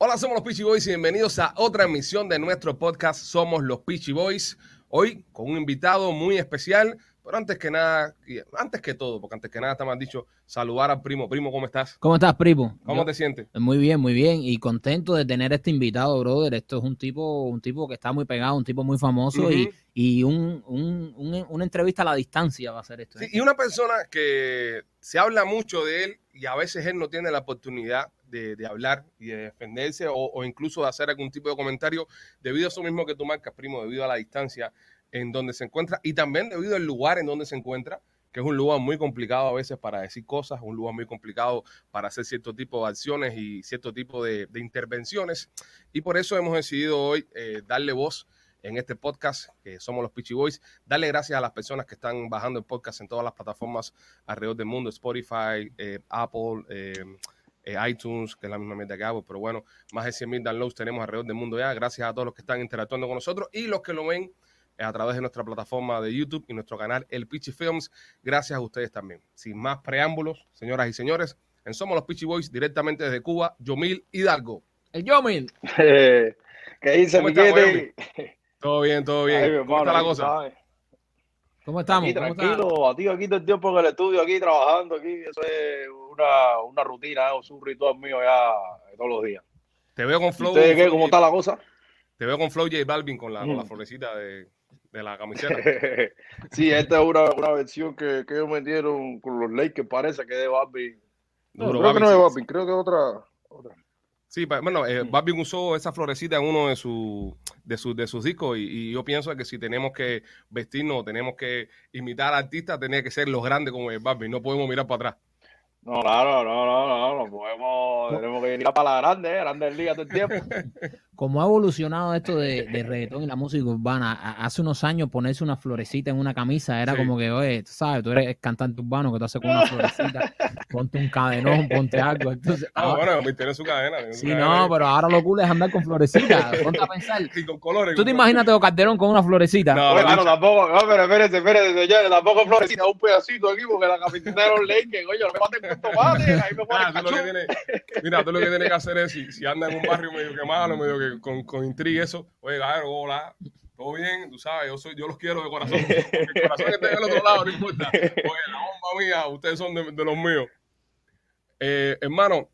Hola, somos los Peachy Boys y bienvenidos a otra emisión de nuestro podcast Somos los Peachy Boys. Hoy con un invitado muy especial, pero antes que nada, antes que todo, porque antes que nada está más dicho, saludar al primo. Primo, ¿cómo estás? ¿Cómo estás, primo? ¿Cómo Yo- te sientes? Muy bien, muy bien. Y contento de tener este invitado, brother. Esto es un tipo, un tipo que está muy pegado, un tipo muy famoso y, y un, un- un- una entrevista a la distancia va a ser esto. ¿eh? Sí, y una persona que se habla mucho de él y a veces él no tiene la oportunidad de, hablar y de defenderse o, incluso de hacer algún tipo de comentario debido a eso mismo que tú marcas, primo, debido a la distancia en donde se encuentra y también debido al lugar en donde se encuentra, que es un lugar muy complicado a veces para decir cosas, un lugar muy complicado para hacer cierto tipo de acciones y cierto tipo de, intervenciones. Y por eso hemos decidido hoy eh, darle voz en este podcast, que somos los Peachy Boys. Darle gracias a las personas que están bajando el podcast en todas las plataformas alrededor del mundo, Spotify, eh, Apple, eh, eh, iTunes, que es la misma mierda que hago, pero bueno, más de 100 mil downloads tenemos alrededor del mundo ya. Gracias a todos los que están interactuando con nosotros y los que lo ven eh, a través de nuestra plataforma de YouTube y nuestro canal El Peachy Films. Gracias a ustedes también. Sin más preámbulos, señoras y señores, en Somos los Peachy Boys, directamente desde Cuba, Yomil Hidalgo. El Yomil. ¿Qué dice ¿Cómo estamos, Miguel? Todo bien, todo bien. Ay, ¿Cómo está la cosa? ¿Cómo estamos? Aquí ¿Cómo está? tranquilo, a ti aquí todo el tiempo en el estudio, aquí trabajando, aquí, eso es una, una rutina, es un ritual mío ya de todos los días. Te veo con ¿Y Flow. ¿Ustedes qué? ¿Cómo está la cosa? Te veo con Flow J Balvin con la, con la Mm. florecita de, de la camiseta. sí, esta es una, una versión que, que ellos metieron con los Lakers, parece que es de Barbie. No, Duro, creo que Balvin, no es de sí, Barbie, creo que es otra. otra. Sí, bueno, eh, Mm. Balvin usó esa florecita en uno de, su, de, sus de sus discos y, y yo pienso que si tenemos que vestirnos, tenemos que imitar al artista, tenía que ser los grandes como el Balvin, no podemos mirar para atrás. No, claro, no, no, no, no podemos, tenemos que ir para la grande, eh, grandes ligas todo el tiempo. Como ha evolucionado esto de, de reggaetón y la música urbana, hace unos años ponerse una florecita en una camisa era Sí. como que, oye, tú sabes, tú eres cantante urbano que tú haces con una florecita, ponte un cadenón, ponte algo. Entonces, Ah, ahora- bueno, tiene su cadena. tiene su sí, cadena no, pero ahora lo cool es andar con florecita. Ponte a pensar. y con colores. ¿Tú te imaginas a Teo Calderón con una florecita? No, Oye, no, claro, tampoco, no, pero espérense, espérense, señores, tampoco florecita, un pedacito aquí, porque la camiseta de los Lakers, oye, no me maten con tomate, ahí me Ah, ponen tú lo que tienes, mira, tú lo que tienes que hacer es, si, si anda en un barrio medio que malo, medio que con, con intriga eso, oye, Gajero, hola, todo bien, tú sabes, yo soy, yo los quiero de corazón, porque el corazón está del otro lado, no importa. Oye, la bomba mía, ustedes son de, de los míos. Eh, hermano,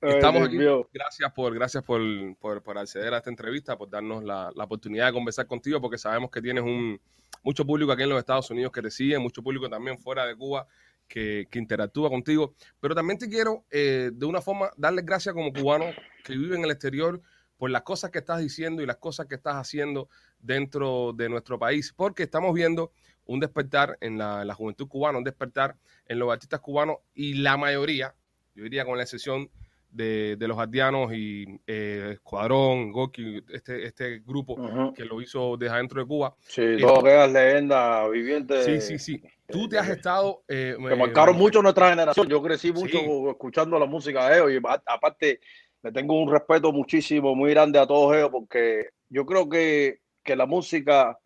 estamos aquí. Gracias por, gracias por, por, por acceder a esta entrevista, por darnos la, la oportunidad de conversar contigo, porque sabemos que tienes un mucho público aquí en los Estados Unidos que te sigue, mucho público también fuera de Cuba que, que interactúa contigo. Pero también te quiero, eh, de una forma, darles gracias como cubano que vive en el exterior por las cosas que estás diciendo y las cosas que estás haciendo dentro de nuestro país, porque estamos viendo un despertar en la, la juventud cubana, un despertar en los artistas cubanos y la mayoría, yo diría con la excepción de, de los ardianos y eh, Escuadrón, Goki, este, este grupo Ujú. que lo hizo desde adentro de Cuba. Sí, todas aquellas leyendas vivientes Sí, sí, sí. Tú te has estado... eh, que eh, marcaron mucho nuestra generación. Yo crecí mucho Sí. escuchando la música de ellos y aparte le tengo un respeto muchísimo, muy grande a todos ellos porque yo creo que, que la música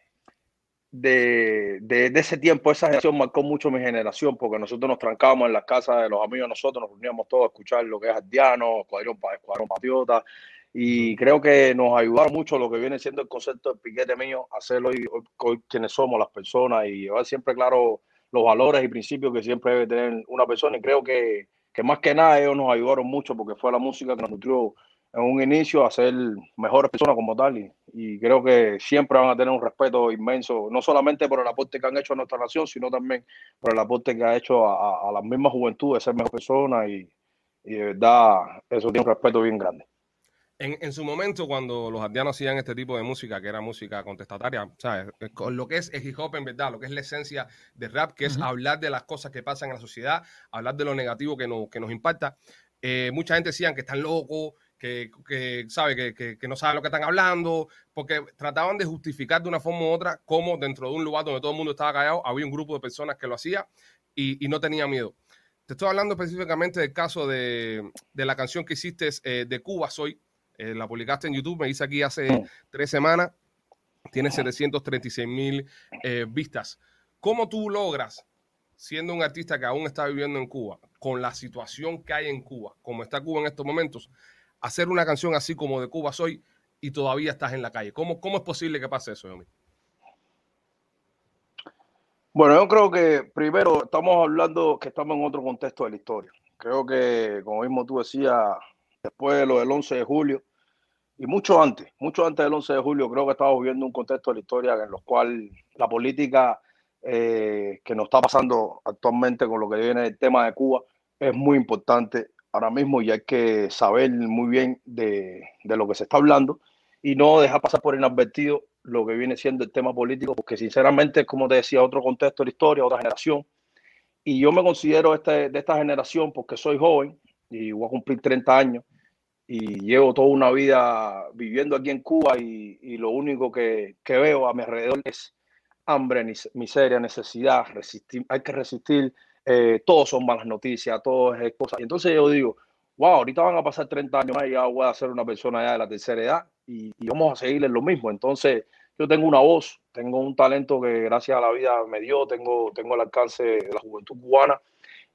de, de, ese tiempo, esa generación marcó mucho mi generación porque nosotros nos trancábamos en las casas de los amigos nosotros, nos reuníamos todos a escuchar lo que es Ardiano, Escuadrón, Escuadrón Patriota y creo que nos ayudaron mucho lo que viene siendo el concepto del piquete mío, hacerlo hoy, hoy- hoy quienes somos las personas y llevar siempre claro los valores y principios que siempre debe tener una persona y creo que, que más que nada ellos nos ayudaron mucho porque fue la música que nos nutrió en un inicio a ser mejores personas como tal y, creo que siempre van a tener un respeto inmenso, no solamente por el aporte que han hecho a nuestra nación, sino también por el aporte que ha hecho a, a, a la misma juventud de ser mejor persona y, y de verdad eso tiene un respeto bien grande. En, en su momento, cuando los ardianos hacían este tipo de música, que era música contestataria, ¿sabes? Con lo que es el hip hop en verdad, lo que es la esencia de rap, que es Ujú. hablar de las cosas que pasan en la sociedad, hablar de lo negativo que, nos que nos impacta. Eh, mucha gente decían que están locos, que, que, ¿sabe? Que, que, que no saben lo que están hablando, porque trataban de justificar de una forma u otra cómo dentro de un lugar donde todo el mundo estaba callado, había un grupo de personas que lo hacía y, y no tenía miedo. Te estoy hablando específicamente del caso de, de la canción que hiciste eh, de Cuba Soy, eh, la publicaste en YouTube, me dice aquí hace tres semanas, tiene 736 mil eh, vistas. ¿Cómo tú logras, siendo un artista que aún está viviendo en Cuba, con la situación que hay en Cuba, como está Cuba en estos momentos, hacer una canción así como de Cuba Soy y todavía estás en la calle? ¿Cómo, cómo es posible que pase eso, Yomi? Bueno, yo creo que primero estamos hablando que estamos en otro contexto de la historia. Creo que, como mismo tú decías, después de lo del 11 de julio, y mucho antes, mucho antes del 11 de julio, creo que estamos viviendo un contexto de la historia en el cual la política eh, que nos está pasando actualmente con lo que viene el tema de Cuba es muy importante ahora mismo y hay que saber muy bien de, de lo que se está hablando y no dejar pasar por inadvertido lo que viene siendo el tema político, porque sinceramente, como te decía, otro contexto de la historia, otra generación. Y yo me considero este, de esta generación porque soy joven y voy a cumplir 30 años y llevo toda una vida viviendo aquí en Cuba y, y lo único que, que, veo a mi alrededor es hambre, miseria, necesidad, resistir, hay que resistir, eh, todos son malas noticias, todo es cosas. Y entonces yo digo, wow, ahorita van a pasar 30 años y ya voy a ser una persona ya de la tercera edad y, y vamos a seguir en lo mismo. Entonces yo tengo una voz, tengo un talento que gracias a la vida me dio, tengo, tengo el alcance de la juventud cubana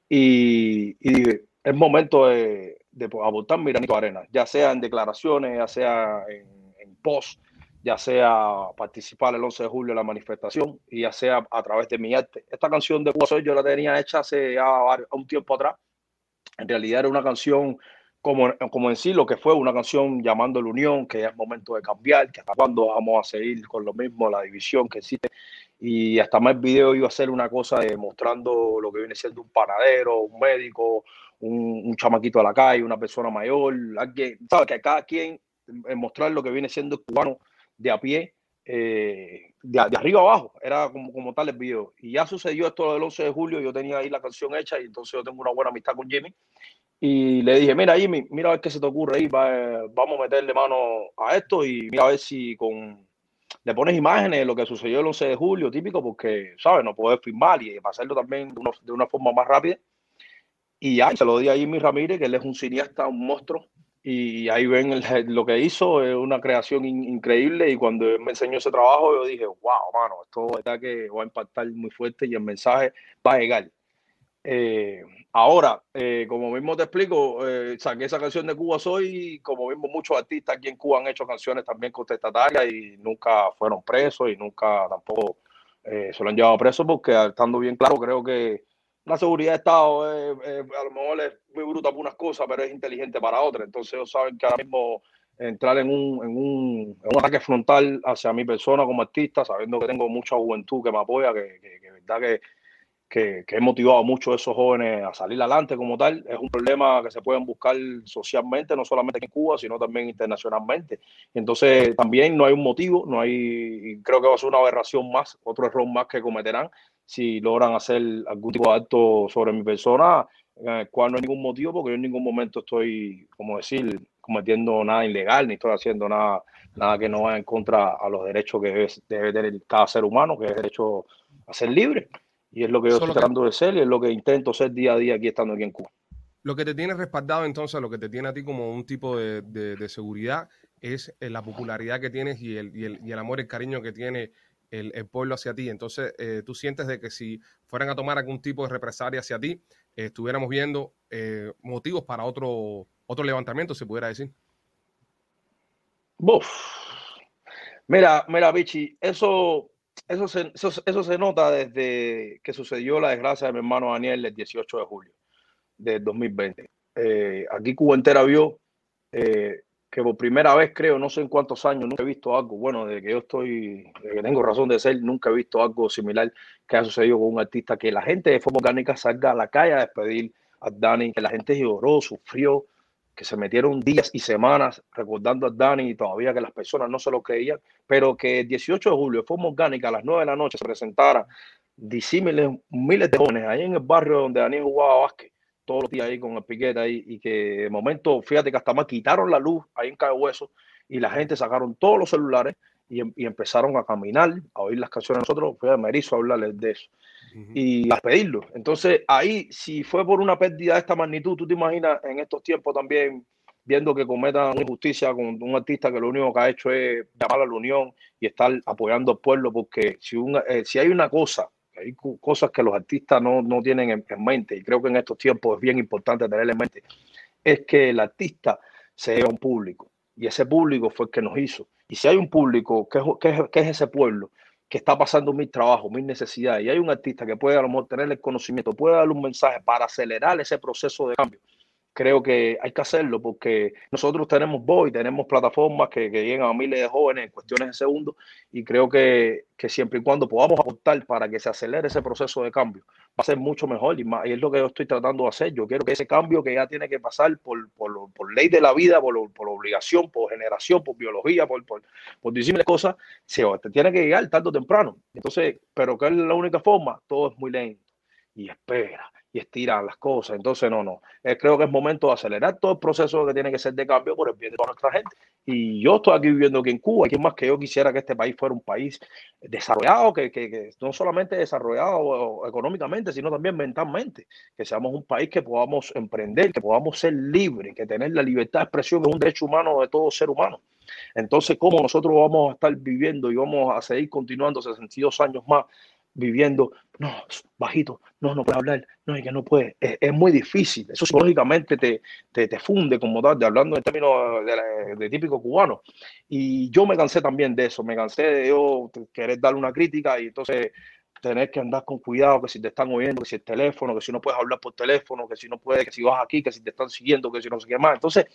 y, y es momento de, de aportar mi granito de arena, ya sea en declaraciones, ya sea en, en post, ya sea participar el 11 de julio en la manifestación y ya sea a través de mi arte. Esta canción de Soy yo la tenía hecha hace ya un tiempo atrás. En realidad era una canción como, como en sí lo que fue una canción llamando la unión, que es momento de cambiar, que hasta cuándo vamos a seguir con lo mismo, la división que existe. Y hasta más video iba a ser una cosa de mostrando lo que viene siendo un panadero, un médico, un, chamaquito a la calle, una persona mayor, alguien, ¿sabes? Que cada quien mostrar lo que viene siendo el cubano de a pie, eh, de, de, arriba abajo, era como, como tal video. Y ya sucedió esto del 11 de julio, yo tenía ahí la canción hecha y entonces yo tengo una buena amistad con Jimmy. Y le dije, mira Jimmy, mira a ver qué se te ocurre ahí, va, vamos a meterle mano a esto y mira a ver si con... Le pones imágenes de lo que sucedió el 11 de julio, típico, porque, ¿sabes? No puedes filmar y hacerlo también de una forma más rápida. Y ya, se lo di a Jimmy Ramírez, que él es un cineasta, un monstruo, y ahí ven el, lo que hizo, es una creación in, increíble y cuando él me enseñó ese trabajo yo dije, wow, mano, esto está que va a impactar muy fuerte y el mensaje va a llegar. Eh, ahora, eh, como mismo te explico, eh, saqué esa canción de Cuba Soy, como mismo muchos artistas aquí en Cuba han hecho canciones también contestatarias y nunca fueron presos y nunca tampoco eh, se lo han llevado preso porque estando bien claro creo que la seguridad de Estado eh, eh, a lo mejor es muy bruta para unas cosas, pero es inteligente para otras. Entonces ellos saben que ahora mismo entrar en un, en un, en un ataque frontal hacia mi persona como artista, sabiendo que tengo mucha juventud que me apoya, que, que, que verdad que, que, que, he motivado a muchos de esos jóvenes a salir adelante como tal. Es un problema que se pueden buscar socialmente, no solamente en Cuba, sino también internacionalmente. Entonces también no hay un motivo, no hay, creo que va a ser una aberración más, otro error más que cometerán si logran hacer algún tipo de acto sobre mi persona, eh, cual no hay ningún motivo, porque yo en ningún momento estoy, como decir, cometiendo nada ilegal, ni estoy haciendo nada, nada que no vaya en contra a los derechos que debe, debe tener cada ser humano, que es el derecho a ser libre. Y es lo que yo estoy tratando de ser y es lo que intento ser día a día aquí estando aquí en Cuba. Lo que te tiene respaldado entonces, lo que te tiene a ti como un tipo de, de, de seguridad es la popularidad que tienes y el, y el, y el amor, el cariño que tiene el, pueblo hacia ti. Entonces, eh, tú sientes de que si fueran a tomar algún tipo de represalia hacia ti, eh, estuviéramos viendo eh, motivos para otro, otro levantamiento, se pudiera decir. Uf. Mira, mira, Bichi, eso, eso, se, eso, eso, se nota desde que sucedió la desgracia de mi hermano Daniel el 18 de julio de 2020. aquí Cuba entera vio que por primera vez, creo, no sé en cuántos años, nunca he visto algo, bueno, de que yo estoy, de que tengo razón de ser, nunca he visto algo similar que ha sucedido con un artista, que la gente de forma orgánica salga a la calle a despedir a Dani, que la gente lloró, sufrió, que se metieron días y semanas recordando a Dani y todavía que las personas no se lo creían, pero que el 18 de julio de orgánica a las 9 de la noche se presentara disímiles miles de jóvenes ahí en el barrio donde Dani jugaba básquet todos los días ahí con el piquete ahí y que de momento, fíjate que hasta más quitaron la luz ahí en Cayo Hueso y la gente sacaron todos los celulares y, y empezaron a caminar, a oír las canciones de nosotros, fue me hizo hablarles de eso uh -huh. y a pedirlo. Entonces ahí, si fue por una pérdida de esta magnitud, tú te imaginas en estos tiempos también viendo que cometan una injusticia con un artista que lo único que ha hecho es llamar a la unión y estar apoyando al pueblo, porque si, una, eh, si hay una cosa hay cosas que los artistas no, no tienen en, en, mente y creo que en estos tiempos es bien importante tener en mente, es que el artista se lleva un público. Y ese público fue el que nos hizo. Y si hay un público, ¿qué, qué, qué es ese pueblo? que está pasando mil trabajos, mil necesidades, y hay un artista que puede a lo mejor tener el conocimiento, puede darle un mensaje para acelerar ese proceso de cambio, creo que hay que hacerlo porque nosotros tenemos voz y tenemos plataformas que, que, llegan a miles de jóvenes en cuestiones de segundos y creo que, que, siempre y cuando podamos aportar para que se acelere ese proceso de cambio va a ser mucho mejor y, más, y es lo que yo estoy tratando de hacer. Yo quiero que ese cambio que ya tiene que pasar por, por, ley de la vida, por, por, obligación, por generación, por biología, por, por, por cosas, se tiene que llegar tarde o temprano. Entonces, pero que es la única forma, todo es muy lento y espera y estirar las cosas. Entonces, no, no. Eh, creo que es momento de acelerar todo el proceso que tiene que ser de cambio por el bien de toda nuestra gente. Y yo estoy aquí viviendo aquí en Cuba. Y más que yo quisiera que este país fuera un país desarrollado, que, que, que no solamente desarrollado económicamente, sino también mentalmente. Que seamos un país que podamos emprender, que podamos ser libres, que tener la libertad de expresión es un derecho humano de todo ser humano. Entonces, ¿cómo nosotros vamos a estar viviendo y vamos a seguir continuando 62 años más viviendo, no, bajito, no, no puede hablar, no, es que no puede, es, muy difícil, eso psicológicamente te, te, te, funde como tal, de hablando en términos de, de, típico cubano, y yo me cansé también de eso, me cansé de yo querer darle una crítica y entonces tener que andar con cuidado, que si te están oyendo, que si el teléfono, que si no puedes hablar por teléfono, que si no puedes, que si vas aquí, que si te están siguiendo, que si no sé qué más, entonces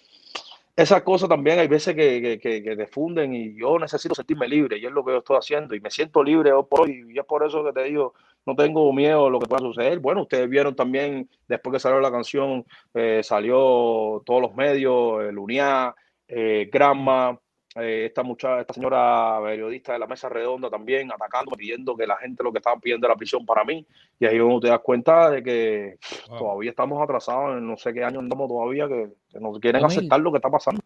esas cosas también hay veces que, que, que, funden y yo necesito sentirme libre y es lo que yo estoy haciendo y me siento libre y es por eso que te digo, no tengo miedo a lo que pueda suceder. Bueno, ustedes vieron también, después que salió la canción, eh, salió todos los medios, el eh, Granma, eh, esta muchacha, esta señora periodista de la mesa redonda también atacando, pidiendo que la gente lo que estaban pidiendo era prisión para mí. Y ahí uno te das cuenta de que wow. todavía estamos atrasados en no sé qué año andamos todavía, que, que no quieren aceptar lo que está pasando.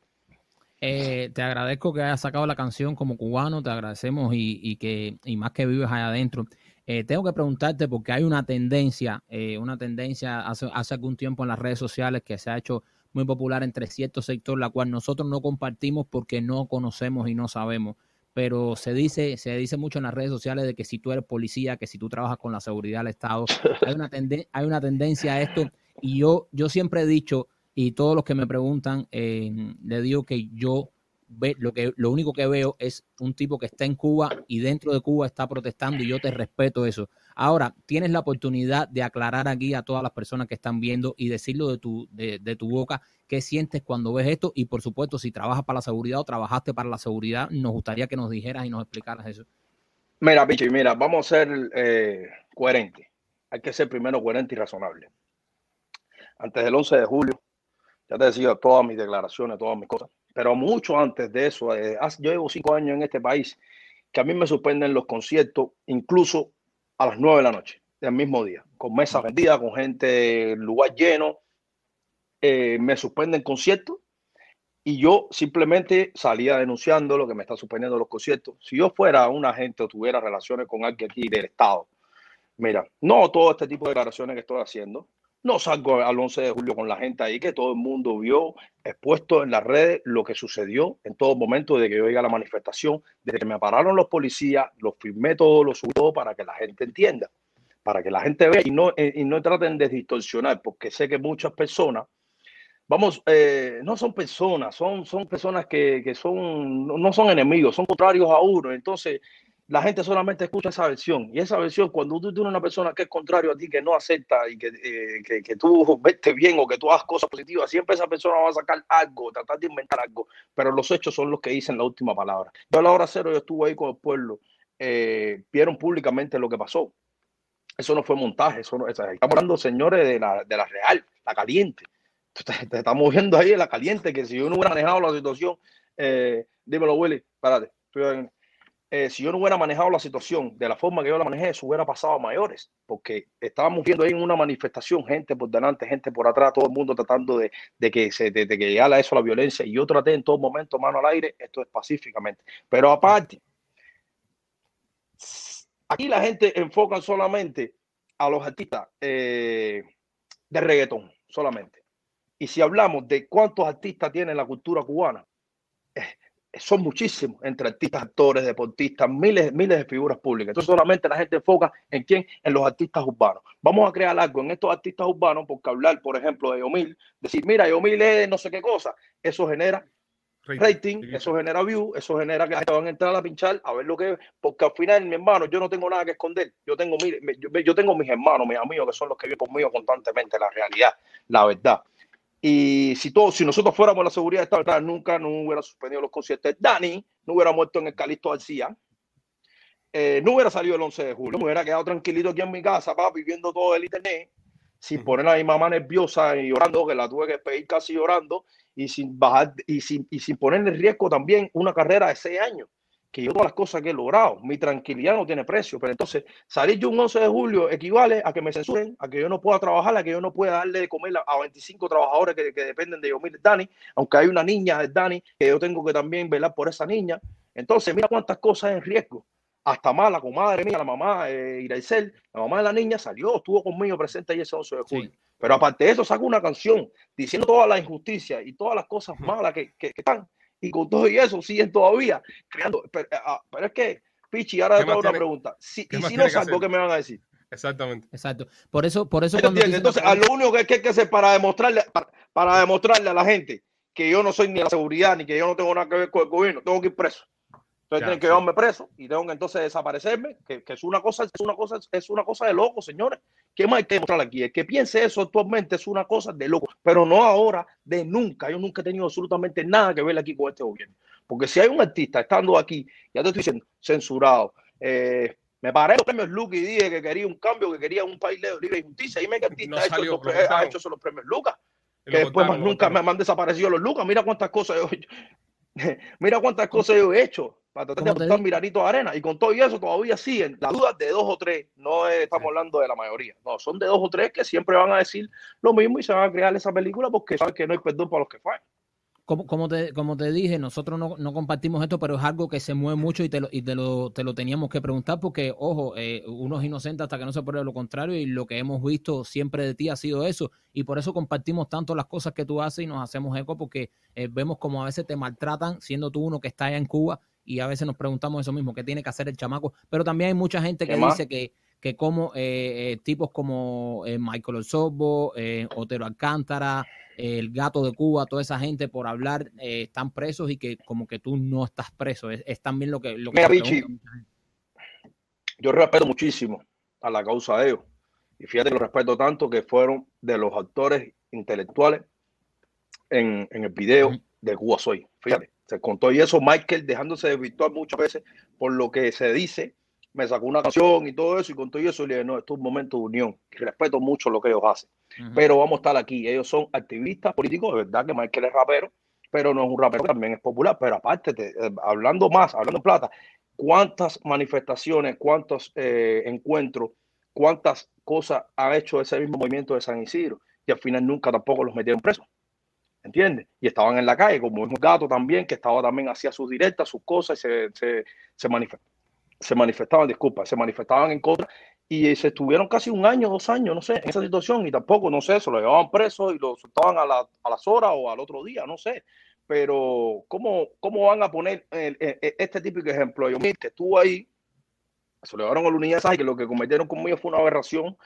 Eh, te agradezco que hayas sacado la canción como cubano, te agradecemos y, y que y más que vives allá adentro. Eh, tengo que preguntarte porque hay una tendencia, eh, una tendencia hace, hace algún tiempo en las redes sociales que se ha hecho muy popular entre cierto sector, la cual nosotros no compartimos porque no conocemos y no sabemos. Pero se dice, se dice mucho en las redes sociales de que si tú eres policía, que si tú trabajas con la seguridad del Estado, hay una, tenden hay una tendencia a esto. Y yo, yo siempre he dicho, y todos los que me preguntan, eh, le digo que yo ve, lo, que, lo único que veo es un tipo que está en Cuba y dentro de Cuba está protestando y yo te respeto eso. Ahora, tienes la oportunidad de aclarar aquí a todas las personas que están viendo y decirlo de tu, de, de tu boca, qué sientes cuando ves esto y por supuesto si trabajas para la seguridad o trabajaste para la seguridad, nos gustaría que nos dijeras y nos explicaras eso. Mira, Pichi, mira, vamos a ser eh, coherentes. Hay que ser primero coherente y razonable. Antes del 11 de julio, ya te decía todas mis declaraciones, todas mis cosas pero mucho antes de eso, eh, yo llevo cinco años en este país, que a mí me suspenden los conciertos, incluso a las nueve de la noche, del mismo día, con mesas vendidas, con gente, lugar lleno, eh, me suspenden conciertos y yo simplemente salía denunciando lo que me está suspendiendo los conciertos. Si yo fuera un agente o tuviera relaciones con alguien aquí del Estado, mira, no todo este tipo de declaraciones que estoy haciendo, no salgo al 11 de julio con la gente ahí que todo el mundo vio expuesto en las redes lo que sucedió en todo momento de que yo llegué a la manifestación, desde que me pararon los policías, lo firmé todo, lo subí todo para que la gente entienda, para que la gente vea y no, eh, y no traten de distorsionar, porque sé que muchas personas, vamos, eh, no son personas, son, son personas que, que son, no son enemigos, son contrarios a uno. Entonces, la gente solamente escucha esa versión. Y esa versión, cuando tú tienes una persona que es contrario a ti, que no acepta y que, eh, que, que tú vete bien o que tú hagas cosas positivas, siempre esa persona va a sacar algo, tratar de inventar algo. Pero los hechos son los que dicen la última palabra. Yo a la hora cero, yo estuve ahí con el pueblo, eh, vieron públicamente lo que pasó. Eso no fue montaje, eso no, estamos hablando, señores, de la, de la real, la caliente. Te, estamos viendo ahí en la caliente, que si yo no hubiera manejado la situación, eh, dímelo, Willy, espérate, estoy eh, si yo no hubiera manejado la situación de la forma que yo la manejé, eso hubiera pasado a mayores, porque estábamos viendo ahí en una manifestación, gente por delante, gente por atrás, todo el mundo tratando de, que se de, que llegara eso la violencia, y yo traté en todo momento mano al aire, esto es pacíficamente. Pero aparte, aquí la gente enfoca solamente a los artistas eh, de reggaetón, solamente. Y si hablamos de cuántos artistas tiene la cultura cubana, son muchísimos, entre artistas, actores, deportistas, miles, miles de figuras públicas. Entonces solamente la gente enfoca en quién, en los artistas urbanos. Vamos a crear algo en estos artistas urbanos, porque hablar, por ejemplo, de Yomil, decir, mira, Yomil es no sé qué cosa, eso genera rating, eso genera view, eso genera que la gente van a entrar a pinchar a ver lo que es, porque al final, mi hermano, yo no tengo nada que esconder. Yo tengo, mire, yo, yo tengo mis hermanos, mis amigos, que son los que viven conmigo constantemente, la realidad, la verdad. Y si todos, si nosotros fuéramos la seguridad de Estado, nunca no hubiera suspendido los conciertos. Dani, no hubiera muerto en el Calixto García, eh, no hubiera salido el 11 de julio, me hubiera quedado tranquilito aquí en mi casa, papi, viendo todo el internet, sin poner a mi mamá nerviosa y llorando, que la tuve que pedir casi llorando, y sin bajar, y sin, y sin poner en riesgo también una carrera de seis años que yo todas las cosas que he logrado, mi tranquilidad no tiene precio, pero entonces salir yo un 11 de julio equivale a que me censuren, a que yo no pueda trabajar, a que yo no pueda darle de comer a 25 trabajadores que, que dependen de yo, mire, Dani, aunque hay una niña de Dani que yo tengo que también velar por esa niña. Entonces, mira cuántas cosas en riesgo. Hasta más la comadre mía, la mamá eh, Iraicel, la mamá de la niña salió, estuvo conmigo presente ahí ese 11 de julio. Pero aparte de eso, saco una canción diciendo toda la injusticia y todas las cosas malas que, que, que están y con todo y eso siguen todavía creando. Pero, ah, pero es que, Pichi, ahora te hago una pregunta. Si, y si no salgo, ¿qué me van a decir? Exactamente. Exacto. Por eso, por eso. Entonces, a lo único que hay que hacer para demostrarle, para, para, demostrarle a la gente que yo no soy ni la seguridad ni que yo no tengo nada que ver con el gobierno, tengo que ir preso. Entonces tienen que llevarme preso y tengo que entonces desaparecerme, que, que, es una cosa, es una cosa, es una cosa de loco, señores. ¿Qué más hay que demostrar aquí? El que piense eso actualmente es una cosa de loco, pero no ahora, de nunca. Yo nunca he tenido absolutamente nada que ver aquí con este gobierno. Porque si hay un artista estando aquí, ya te estoy diciendo, censurado, eh, me paré los premios Lucas y dije que quería un cambio, que quería un país libre y justicia. Dime qué artista no ha, hecho esos, ha, hecho esos, los premios Lucas. Que después más nunca me, me, han desaparecido los Lucas. Mira cuántas cosas yo, mira cuántas cosas yo he hecho para tratar de apostar miranito de arena. Y con todo y eso todavía siguen las dudas de dos o tres. No estamos hablando de la mayoría. No, son de dos o tres que siempre van a decir lo mismo y se van a crear esa película porque saben que no hay perdón para los que fallan. Como, como, te, como te dije, nosotros no, no, compartimos esto, pero es algo que se mueve mucho y te lo, y te lo, te lo teníamos que preguntar porque, ojo, eh, uno es inocente hasta que no se pruebe lo contrario y lo que hemos visto siempre de ti ha sido eso y por eso compartimos tanto las cosas que tú haces y nos hacemos eco porque eh, vemos como a veces te maltratan siendo tú uno que está allá en Cuba y a veces nos preguntamos eso mismo, ¿qué tiene que hacer el chamaco? Pero también hay mucha gente que dice que, que como eh, eh, tipos como eh, Michael Osorbo, Otero Alcántara, el gato de Cuba, toda esa gente por hablar eh, están presos y que como que tú no estás preso. Es, es también lo que... Lo que Mira, Vichy, yo respeto muchísimo a la causa de ellos. Y fíjate que lo respeto tanto que fueron de los actores intelectuales en, en el video uh -huh. de Cuba Soy. Fíjate. Se contó y eso, Michael dejándose de virtual muchas veces por lo que se dice, me sacó una canción y todo eso, y con todo eso le dije, no, esto es un momento de unión, respeto mucho lo que ellos hacen, uh -huh. pero vamos a estar aquí, ellos son activistas políticos, de verdad que Michael es rapero, pero no es un rapero, también es popular, pero aparte, te, eh, hablando más, hablando en plata, cuántas manifestaciones, cuántos eh, encuentros, cuántas cosas ha hecho ese mismo movimiento de San Isidro, y al final nunca tampoco los metieron presos. ¿entiendes? Y estaban en la calle, como un gato también, que estaba también hacía sus directas, sus cosas, y se, se, se, manifest, se manifestaban, disculpa, se manifestaban en contra, y se estuvieron casi un año, dos años, no sé, en esa situación, y tampoco, no sé, se lo llevaban preso y lo soltaban a, la, a las horas o al otro día, no sé. Pero, ¿cómo, cómo van a poner el, el, este típico ejemplo? Yo, que estuvo ahí, se lo llevaron a la unidad de Saja, que lo que cometieron conmigo fue una aberración,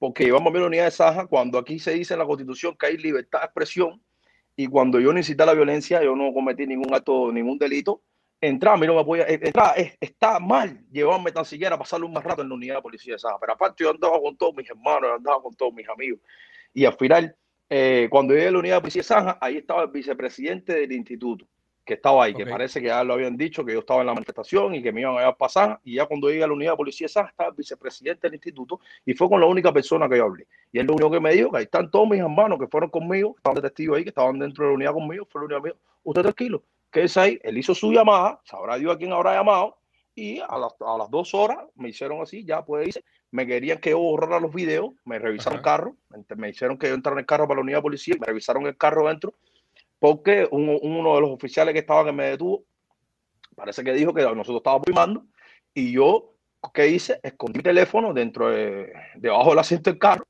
porque íbamos a la unidad de Saja, cuando aquí se dice en la Constitución que hay libertad de expresión, y cuando yo necesité la violencia, yo no cometí ningún acto, ningún delito. Entrar, a mí no me podía, entrar, está mal llevarme tan siquiera a pasarle un más rato en la unidad de policía de Saja. Pero aparte, yo andaba con todos mis hermanos, andaba con todos mis amigos. Y al final, eh, cuando llegué a la unidad de policía de Saja, ahí estaba el vicepresidente del instituto, que estaba ahí, okay. que parece que ya lo habían dicho, que yo estaba en la manifestación y que me iban a pasar. Y ya cuando llegué a la unidad de policía de Saja, estaba el vicepresidente del instituto y fue con la única persona que yo hablé. Y él lo único que me dijo, que ahí están todos mis hermanos que fueron conmigo, estaban testigos ahí, que estaban dentro de la unidad conmigo, fue la unidad mío. Usted tranquilo, que es ahí, él hizo su llamada, sabrá Dios a quién habrá llamado, y a las, a las dos horas me hicieron así, ya puede irse, me querían que yo borrara los videos, me revisaron el carro, me hicieron que yo entrara en el carro para la unidad de policía, me revisaron el carro dentro, porque uno, uno de los oficiales que estaba que me detuvo, parece que dijo que nosotros estábamos filmando, y yo, ¿qué hice? Escondí mi teléfono dentro de, debajo del asiento del carro,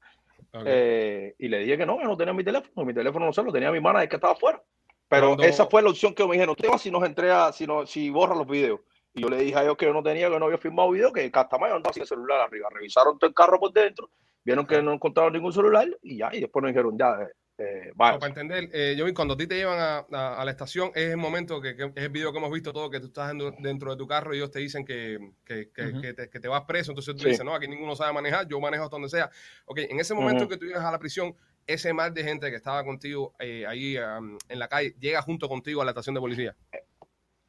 Okay. Eh, y le dije que no, que no tenía mi teléfono, mi teléfono no sé, lo tenía mi hermana, es que estaba afuera. Pero Cuando- esa fue la opción que me dijeron, te vas si nos entrega, si, no, si borra los videos. Y yo le dije a ellos que yo no tenía, que no había firmado video, que Castamayo andaba sin el celular arriba. Revisaron todo el carro por dentro, vieron que no encontraron ningún celular y ya, y después nos dijeron, ya, eh, eh, vaya. No, para entender, eh, yo vi cuando a ti te llevan a, a- a la estación, es el momento que, que es el video que hemos visto todo, que tú estás dentro, dentro de tu carro y ellos te dicen que, que, que- que te, vas preso, entonces tú Sí. dices, no, aquí ninguno sabe manejar, yo manejo hasta donde sea. Ok, en ese momento Ujú. que tú llegas a la prisión, ese mar de gente que estaba contigo eh, ahí um, en la calle, llega junto contigo a la estación de policía.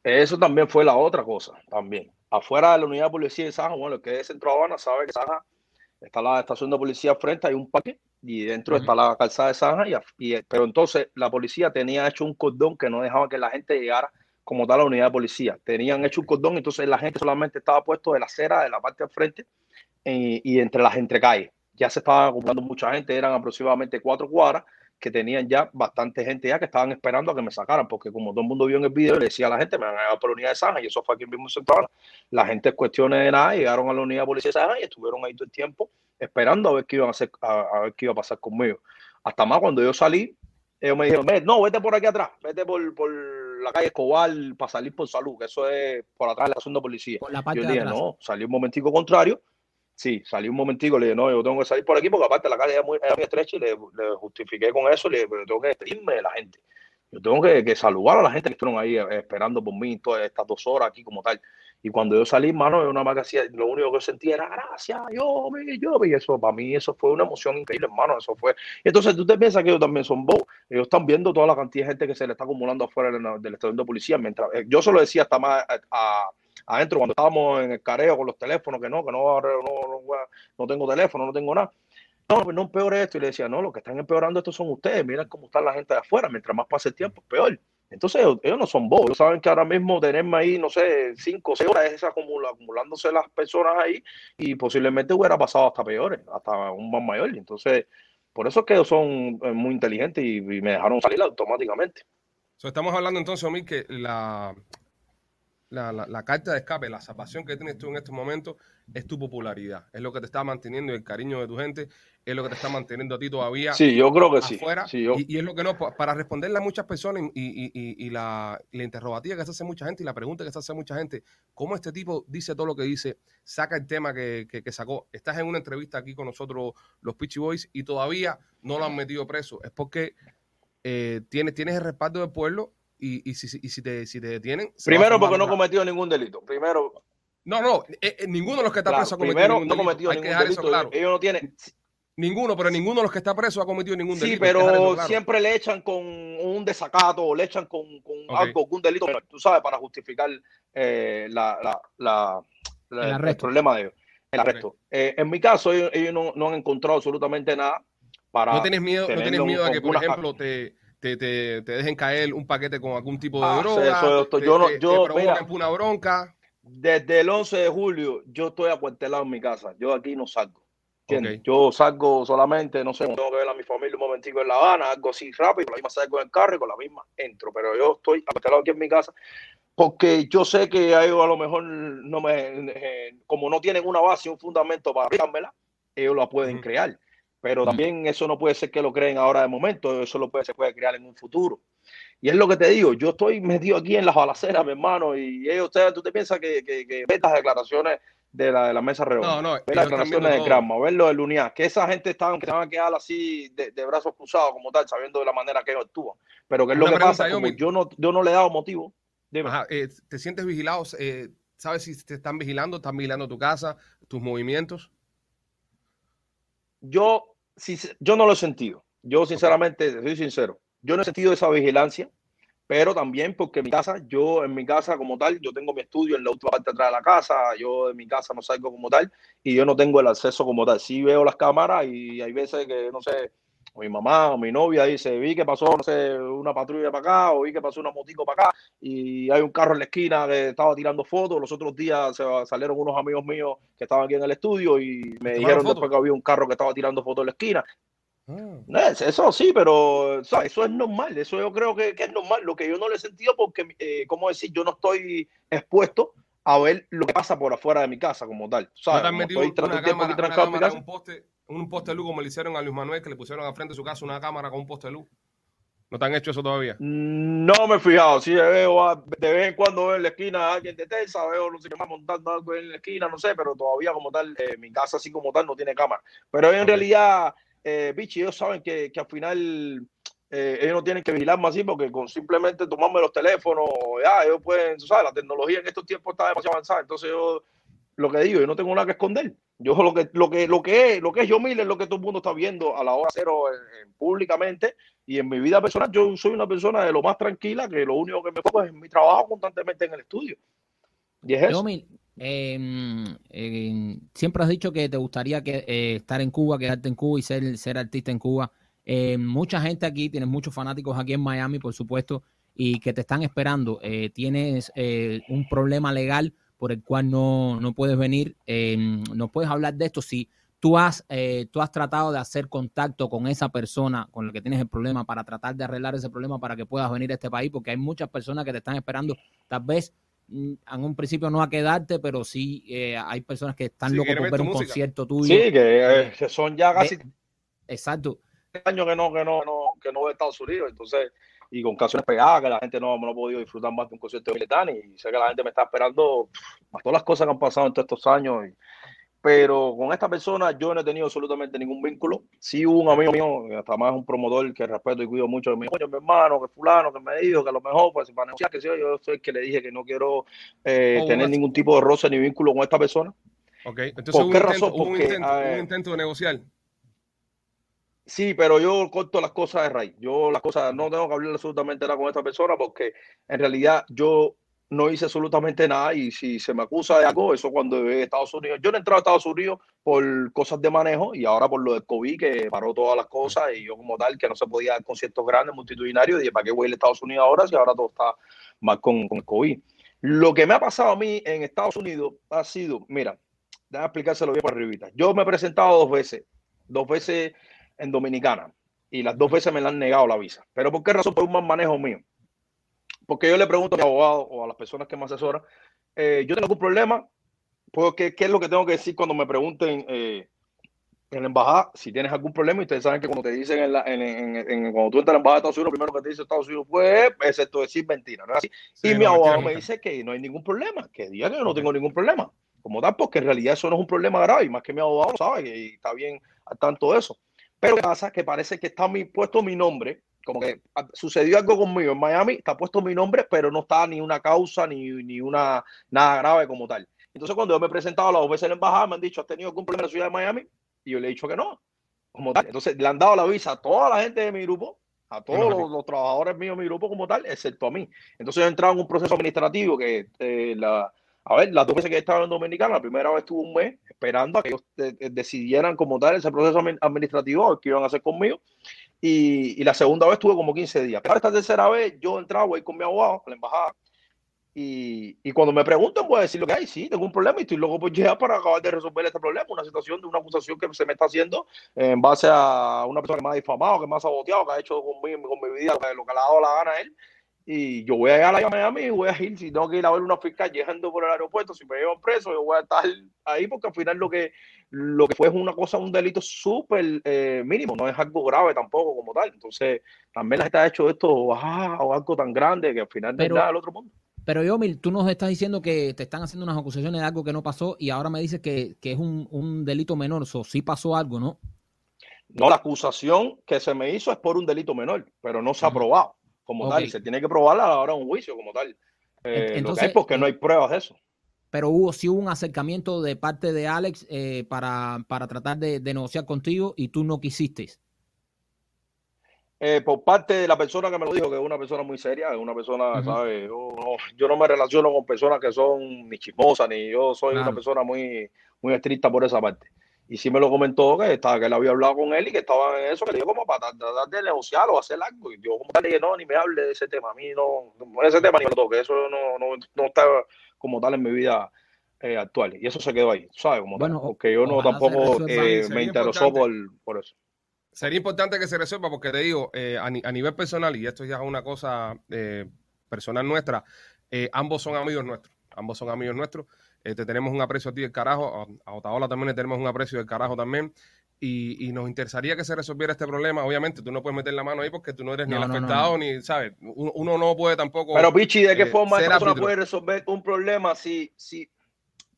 Eso también fue la otra cosa, también. Afuera de la unidad de policía de Saja, bueno, el que es de Centro Habana sabe que Saja está la estación de policía frente, hay un parque y dentro está la calzada de Saja, y, pero entonces la policía tenía hecho un cordón que no dejaba que la gente llegara como tal la unidad de policía. Tenían hecho un cordón, entonces la gente solamente estaba puesto de la acera, de la parte de frente y, y entre las entrecalles. Ya se estaba acumulando mucha gente, eran aproximadamente cuatro cuadras que tenían ya bastante gente ya que estaban esperando a que me sacaran, porque como todo el mundo vio en el video, le decía a la gente, me van a llevar por la unidad de Saja, y eso fue aquí mismo en Central. La gente en cuestiones de nada, llegaron a la unidad de policía de Saja y estuvieron ahí todo el tiempo esperando a ver qué iban a hacer, a, a ver qué iba a pasar conmigo. Hasta más cuando yo salí, ellos me dijeron, "Ve, no, vete por aquí atrás, vete por, por la calle Escobar para salir por salud, que eso es por atrás de la de policía. Por la parte Yo de dije, atrás. no, salí un momentico contrario. Sí, salí un momentico, le dije, no, yo tengo que salir por aquí porque aparte la calle era muy, era muy estrecha y le, justifiqué con eso, le dije, pero tengo que despedirme de la gente. Yo tengo que, saludar a la gente que estuvieron ahí eh, esperando por mí todas estas dos horas aquí como tal. Y cuando yo salí, mano, yo nada más que hacía, lo único que sentía era gracias, yo, yo, y eso para mí eso fue una emoción increíble, hermano, eso fue. Entonces tú te piensas que ellos también son bobos, ellos están viendo toda la cantidad de gente que se le está acumulando afuera de la- del estación de policía, mientras eh, yo se lo decía hasta más a- adentro cuando estábamos en el careo con los teléfonos, que no, que no, no, no, no tengo teléfono, no tengo nada. No, no empeore esto. Y le decía, no, lo que están empeorando esto son ustedes. Miren cómo está la gente de afuera. Mientras más pase el tiempo, peor. Entonces, ellos, ellos no son bobos. Ellos saben que ahora mismo tenerme ahí, no sé, cinco o seis horas es acumula- acumulándose las personas ahí y posiblemente hubiera pasado hasta peores, hasta un más mayor. Entonces, por eso es que ellos son eh, muy inteligentes y, y me dejaron salir automáticamente. So, estamos hablando entonces, Omar, que la, la, la- la carta de escape, la salvación que tienes tú en este momento es tu popularidad. Es lo que te está manteniendo y el cariño de tu gente, es lo que te está manteniendo a ti todavía Sí, yo creo que sí. afuera. Sí, yo, y, y es lo que no, pa- para responderle a muchas personas y, y- y- y la, la interrogativa que se hace mucha gente y la pregunta que se hace mucha gente, ¿cómo este tipo dice todo lo que dice, saca el tema que, que- que sacó? Estás en una entrevista aquí con nosotros, los Pitchy Boys, y todavía no lo han metido preso. Es porque eh, tienes, tienes el respaldo del pueblo y, y si, y si, te, si te detienen... primero porque no cometió ningún delito. Primero, No, no, eh, eh, ninguno de los que está claro, preso ha cometido primero ningún no delito. cometió Hay que ningún dejar delito. eso claro. Ellos no tienen, Ninguno, pero ninguno de los que está preso ha cometido ningún Sí, delito. que dejar pero claro. siempre le echan con un desacato o le echan con, con algo, algún delito menor, tú sabes, para justificar eh, la, la- la- la- El el, arresto. problema de ellos, el arresto. Eh, en mi caso, ellos, ellos no, no han encontrado absolutamente nada para... ¿No tienes miedo, no tienes miedo a que, por ejemplo, te, te, te, te dejen caer un paquete con algún tipo de Ah, droga? eso te- yo no- te- te yo, provoquen mira. una bronca. Desde el 11 de julio yo estoy acuartelado en mi casa, yo aquí no salgo. Yo salgo solamente, no sé, tengo que ver a mi familia un momentico en La Habana, algo así rápido, con la misma salgo en el carro y con la misma entro, pero yo estoy acuartelado aquí en mi casa porque yo sé que a ellos a lo mejor no me, eh, como no tienen una base, un fundamento para aplicármela, ellos la pueden crear. Pero también eso no puede ser que lo creen ahora de momento, eso lo puede, se puede crear en un futuro. Y es lo que te digo, yo estoy metido aquí en las balaceras, mi hermano, y ellos, ustedes, tú te piensas que, que, que ves las declaraciones de la, de la mesa redonda, No, no, ver las declaraciones de. Granma, ver lo de Luniá, que esa gente estaban, que se van a quedar así de, de brazos cruzados como tal, sabiendo de la manera que ellos actúan. Pero que es lo que pasa, como yo no, yo no le he dado motivo. Ajá, eh, ¿Te sientes vigilado? Eh, ¿Sabes si te están vigilando? ¿Están vigilando tu casa, tus movimientos? yo, si- yo no lo he sentido. Yo, sinceramente, soy sincero. Yo no he sentido esa vigilancia, pero también porque en mi casa, yo en mi casa como tal, yo tengo mi estudio en la última parte de atrás de la casa, yo de mi casa no salgo como tal y yo no tengo el acceso como tal. Sí veo las cámaras y hay veces que, no sé, o mi mamá o mi novia dice, vi que pasó, no sé, una patrulla para acá o vi que pasó una motico para acá y hay un carro en la esquina que estaba tirando fotos. Los otros días se salieron unos amigos míos que estaban aquí en el estudio y me ¿Tomaron dijeron después que había un carro que estaba tirando fotos en la esquina. Ah. Eso sí, pero ¿sabes? eso es normal, eso yo creo que, que es normal. Lo que yo no lo he sentido porque, eh, ¿cómo decir? Yo no estoy expuesto a ver lo que pasa por afuera de mi casa como tal. ¿No ¿sabes? te han Como metido estoy tanto una tiempo aquí cámara, una trancado en mi cámara, casa. un poste, un poste de luz como le hicieron a Luis Manuel, que le pusieron al frente de su casa una cámara con un poste de luz? ¿No te han hecho eso todavía? No me he fijado. Sí, veo de vez en cuando veo en la esquina a alguien de Telsa, veo, no sé qué más, montando algo en la esquina, no sé, pero todavía como tal, eh, mi casa así como tal no tiene cámara. Pero en realidad, eh, bichi, ellos saben que, que al final eh, ellos no tienen que vigilarme así porque con simplemente tomarme los teléfonos, ya, ellos pueden, sabes, la tecnología en estos tiempos está demasiado avanzada. Entonces yo, lo que digo, yo no tengo nada que esconder. Yo lo que, lo que, lo que es, lo que es yo Miller, lo que todo el mundo está viendo a la hora cero públicamente y en mi vida personal, yo soy una persona de lo más tranquila, que lo único que me pongo es mi trabajo constantemente en el estudio. Y es eso. Eh, siempre has dicho que te gustaría que, eh, estar en Cuba, quedarte en Cuba y ser, ser artista en Cuba. Eh, mucha gente aquí, tienes muchos fanáticos aquí en Miami, por supuesto, y que te están esperando. tienes un problema legal por el cual no, no puedes venir. no puedes hablar de esto. Si tú has, eh, tú has tratado de hacer contacto con esa persona con la que tienes el problema para tratar de arreglar ese problema para que puedas venir a este país, porque hay muchas personas que te están esperando, tal vez mm, en un principio no a quedarte, pero sí eh, hay personas que están locos por ver un concierto tuyo. Sí, eh, que, son ya casi exacto. años que no, que no, no, que no Estados Unidos, entonces, y con canciones pegadas, que la gente no, no ha podido disfrutar más de un concierto de Militani, y sé que la gente me está esperando a todas las cosas que han pasado en todos estos años. Y, pero con esta persona yo no he tenido absolutamente ningún vínculo. Sí hubo un amigo mío, hasta más un promotor que respeto y cuido mucho, me dijo, mi hermano, que fulano, que me dijo que a lo mejor, pues para negociar, que yo, yo soy el que le dije que no quiero eh, tener ningún tipo de roce ni vínculo con esta persona. Ok, entonces ¿Por qué razón? Porque, un, intento, un intento de negociar. Sí, pero yo corto las cosas de raíz. Yo las cosas no tengo que hablar absolutamente nada con esta persona porque en realidad yo no hice absolutamente nada y si se me acusa de algo, eso cuando de Estados Unidos, yo no he entrado a Estados Unidos por cosas de manejo y ahora por lo del COVID que paró todas las cosas y yo como tal que no se podía dar conciertos grandes, multitudinarios, dije, ¿para qué voy a Estados Unidos ahora si ahora todo está mal con, con el COVID? Lo que me ha pasado a mí en Estados Unidos ha sido, mira, déjame explicárselo bien para arribita. Yo me he presentado dos veces, dos veces en Dominicana y las dos veces me la han negado la visa. ¿Pero por qué razón? Por un mal manejo mío porque yo le pregunto a mi abogado o a las personas que me asesoran, eh, yo tengo algún problema, pues, ¿qué, ¿qué, es lo que tengo que decir cuando me pregunten eh, en la embajada si tienes algún problema? Y ustedes saben que cuando te dicen en, la, en, en, cuando tú entras a la embajada de Estados Unidos, lo primero que te dice Estados Unidos pues, excepto decir mentira, ¿no y mi abogado me dice que no hay ningún problema, que diga que yo no tengo ningún problema. Como tal, porque en realidad eso no es un problema grave, y más que mi abogado sabe que está bien al tanto de eso. Pero ¿qué pasa? Que parece que está mi, puesto mi nombre como que sucedió algo conmigo en Miami, está puesto mi nombre, pero no está ni una causa ni, ni una nada grave como tal. Entonces, cuando yo me he presentado a las veces en la embajada, me han dicho, ¿has tenido algún problema en la ciudad de Miami? Y yo le he dicho que no, como tal. Entonces, le han dado la visa a toda la gente de mi grupo, a todos los, trabajadores míos de mi grupo como tal, excepto a mí. Entonces, he entrado en un proceso administrativo que eh, la, a ver, las dos veces que he estado en Dominicana, la primera vez estuve un mes esperando a que ellos decidieran como tal ese proceso administrativo que iban a hacer conmigo. Y, la segunda vez estuve como 15 días. Pero esta tercera vez yo entraba, voy con mi abogado a la embajada. Y, y, cuando me preguntan, voy a decir lo que hay. Sí, tengo un problema y estoy loco por llegar para acabar de resolver este problema. Una situación de una acusación que se me está haciendo en base a una persona que me ha difamado, que me ha saboteado, que ha hecho con mi, con mi vida lo que le ha dado la gana a él. Y yo voy a ir a la Miami y voy a ir, si tengo que ir a ver una fiscal llegando por el aeropuerto, si me llevan preso, yo voy a estar ahí porque al final lo que, lo que fue es una cosa, un delito súper eh, mínimo, no es algo grave tampoco como tal. Entonces, también la gente ha hecho esto o algo tan grande que al final no es nada del otro mundo. Pero Yomil, tú nos estás diciendo que te están haciendo unas acusaciones de algo que no pasó y ahora me dices que, que es un, un delito menor, o sí pasó algo, ¿no? No, la acusación que se me hizo es por un delito menor, pero no se ha probado como tal, y se tiene que probarla a la hora de un juicio como tal. Eh, Entonces, es porque no hay pruebas de eso. Pero hubo, sí hubo un acercamiento de parte de Alex eh, para, tratar de, negociar contigo y tú no quisiste. Eh, por parte de la persona que me lo dijo, que es una persona muy seria, es una persona, ¿sabes? Yo no, me relaciono con personas que son ni chismosas, ni yo soy una persona muy, muy estricta por esa parte. Y sí me lo comentó que, estaba, que él había hablado con él y que estaba en eso, que le dijo como para tratar de negociar o hacer algo. Y yo como tal le dije, no, ni me hable de ese tema. A mí no, ese tema ni me lo toque. Eso no, no, no está como tal en mi vida eh, actual. Y eso se quedó ahí, ¿sabes? Como bueno, porque yo no tampoco eh, me interesó por, por, eso. Sería importante que se resuelva porque te digo, eh, a, a, nivel personal, y esto ya es una cosa personal nuestra, ambos son amigos nuestros. Ambos son amigos nuestros. Te tenemos un aprecio a ti del carajo. A, Otaola también le tenemos un aprecio del carajo también. y, y nos interesaría que se resolviera este problema. Obviamente, tú no puedes meter la mano ahí porque tú no eres ni No, el no, no, afectado, ni, ¿sabes? Uno, uno no puede tampoco... Pero Pichi, ¿de qué eh, forma persona puede resolver un problema si, si,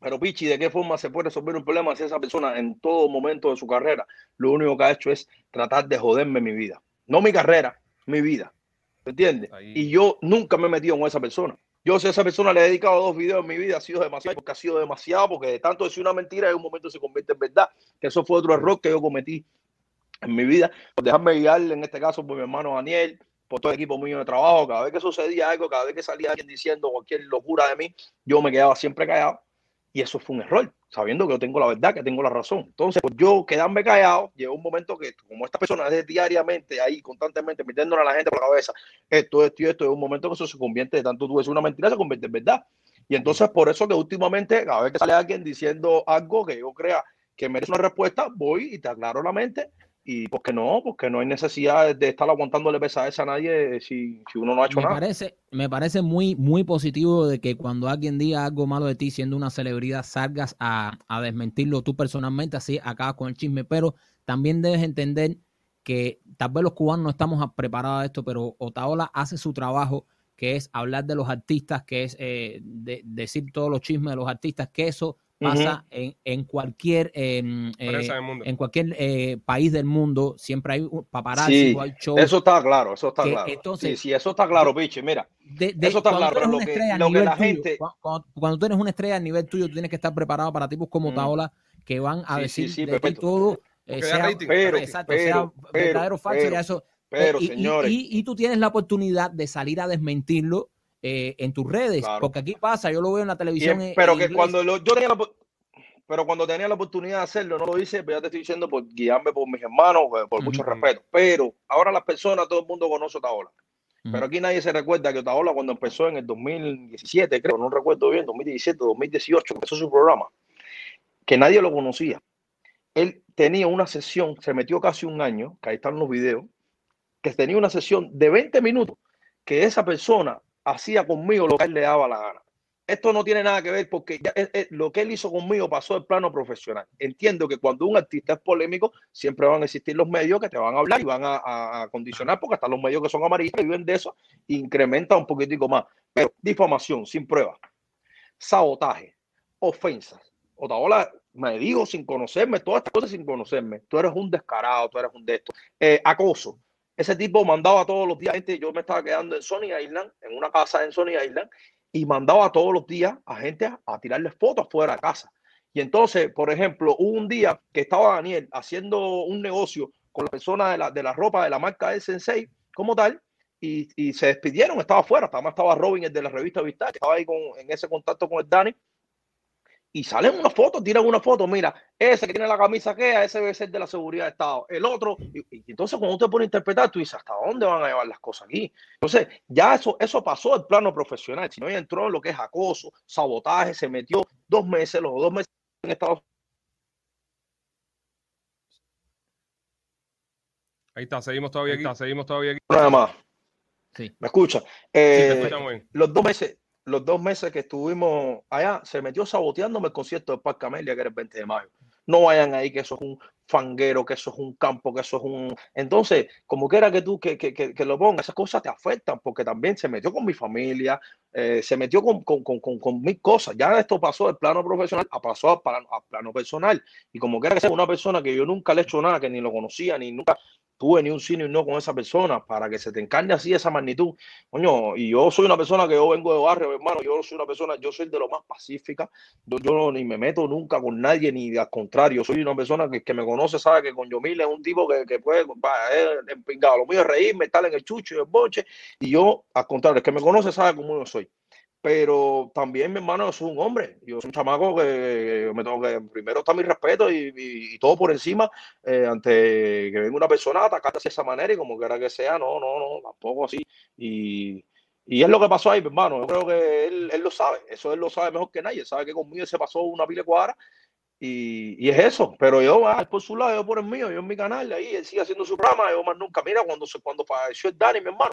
pero Pichi, ¿de qué forma se puede resolver un problema si esa persona en todo momento de su carrera lo único que ha hecho es tratar de joderme mi vida? No mi carrera, mi vida. ¿Me entiendes? Ahí. Y yo nunca me he metido con esa persona. Yo a esa persona le he dedicado dos videos en mi vida, ha sido demasiado, porque ha sido demasiado, porque de tanto decir una mentira en un momento se convierte en verdad. Que eso fue otro error que yo cometí en mi vida, por dejarme guiar, en este caso, por mi hermano Daniel, por todo el equipo mío de trabajo. Cada vez que sucedía algo, cada vez que salía alguien diciendo cualquier locura de mí, yo me quedaba siempre callado. Y eso fue un error, sabiendo que yo tengo la verdad, que tengo la razón. Entonces, pues yo quedarme callado, llegó un momento que, como esta persona es diariamente ahí, constantemente, metiéndole a la gente por la cabeza, esto, esto y esto, es un momento que eso se convierte, de tanto tú decir una mentira, se convierte en verdad. Y entonces, por eso que últimamente, cada vez que sale alguien diciendo algo que yo crea que merece una respuesta, voy y te aclaro la mente. Y porque no, porque no hay necesidad de estar aguantándole pesadez a nadie si, si uno no ha hecho me nada. parece, me parece muy, muy positivo de que cuando alguien diga algo malo de ti, siendo una celebridad, salgas a, a desmentirlo tú personalmente, así acabas con el chisme. Pero también debes entender que tal vez los cubanos no estamos preparados a esto, pero Otaola hace su trabajo, que es hablar de los artistas, que es eh, de- decir todos los chismes de los artistas, que eso pasa en, en cualquier em, eh, en cualquier eh, país del mundo, siempre hay un paparazzi Sí, o hay shows. Eso está claro, eso está que claro. entonces- sí, sí, eso está claro, Pichi. Mira, de- de- Eso está cuando claro, tú eres pero una lo que- estrella a lo que nivel la tuyo, gente- cua- cuando, cuando tú eres una estrella a nivel tuyo, tú tienes que estar preparado para tipos como Mm. Taola que van a Sí, decir sí, sí, de ti todo, eh, da sea, rating. Pero, exacto, pero, sea pero, verdadero o falso, pero, ya eso. pero, eh, y tú tienes la oportunidad de salir a desmentirlo eh, en tus redes, Claro. porque aquí pasa, yo lo veo en la televisión. es- pero en que inglés. cuando lo- yo tenía la, pero cuando tenía la oportunidad de hacerlo, no lo hice, pero ya te estoy diciendo por guiarme por mis hermanos, eh, por mucho respeto. Pero ahora las personas, todo el mundo conoce a Otaola. Pero aquí nadie se recuerda que Otaola cuando empezó en el 2017, creo, no recuerdo bien, 2017, 2018, empezó su programa, que nadie lo conocía. Él tenía una sesión, se metió casi un año, que ahí están los videos, que tenía una sesión de 20 minutos, que esa persona hacía conmigo lo que él le daba la gana. Esto no tiene nada que ver porque es- es- lo que él hizo conmigo pasó del plano profesional. Entiendo que cuando un artista es polémico, siempre van a existir los medios que te van a hablar y van a, a- condicionar, porque hasta los medios que son amarillos y viven de eso, incrementa un poquitico más. Pero difamación sin pruebas, sabotaje, ofensas. Otaola me dijo sin conocerme, todas estas cosas sin conocerme. Tú eres un descarado, tú eres un de estos. Eh, acoso. Ese tipo mandaba todos los días gente. Yo me estaba quedando en Sony Island, en una casa en Sony Island, y mandaba todos los días a gente a, a tirarle fotos fuera de casa. Y entonces, por ejemplo, hubo un día que estaba Daniel haciendo un negocio con la persona de la, de la ropa de la marca del Sensei, como tal, y, y se despidieron, estaba afuera, además estaba Robin, el de la revista Vista, que estaba ahí con, en ese contacto con el Dani, y salen unas fotos, tiran una foto, mira, ese que tiene la camisa que ese debe ser de la seguridad de Estado, el otro, y, y entonces cuando usted pone a interpretar, tú dices, ¿hasta dónde van a llevar las cosas aquí? Entonces, ya eso, eso pasó al plano profesional, si no ya entró en lo que es acoso, sabotaje, se metió dos meses, los dos meses en Estados Ahí está, seguimos todavía aquí. Seguimos todavía aquí. Unidos, nada más. Sí. ¿Me escucha? Sí, te Eh, escuchamos bien. los dos meses, los dos meses que estuvimos allá, se metió saboteándome el concierto de Parque Amelia, que era el 20 de mayo. No vayan ahí, que eso es un fanguero, que eso es un campo, que eso es un. Entonces, como quiera que tú que, que, que, que lo pongas, esas cosas te afectan, porque también se metió con mi familia, eh, se metió con, con, con, con, mil cosas. Ya esto pasó del plano profesional a pasó al plano, al plano personal. Y como quiera que sea una persona que yo nunca le he hecho nada, que ni lo conocía, ni nunca tuve ni un sí ni un no con esa persona, para que se te encarne así esa magnitud. Coño, y yo soy una persona que yo vengo de barrio, hermano, yo soy una persona, yo soy de lo más pacífica, yo, ni me meto nunca con nadie, ni al contrario, soy una persona que, que me conoce, sabe que con Yomil es un tipo que, que puede, es empingado, lo mío es reírme, estar en el chucho y el boche, y yo, al contrario, el que me conoce sabe cómo yo soy. Pero también, mi hermano, soy un hombre, yo soy un chamaco que me tengo que, primero está mi respeto y, y- y todo por encima, eh, ante que venga una persona a atacarte de esa manera y como quiera que sea, no, no, no, tampoco así. Y, y es lo que pasó ahí, mi hermano. Yo creo que él, él lo sabe, eso él lo sabe mejor que nadie. Él sabe que conmigo se pasó una pila cuadra y, y es eso. Pero yo, ah, él por su lado, yo por el mío, yo en mi canal, ahí él sigue haciendo su programa, yo más nunca. Mira, cuando, cuando falleció el Dani, mi hermano,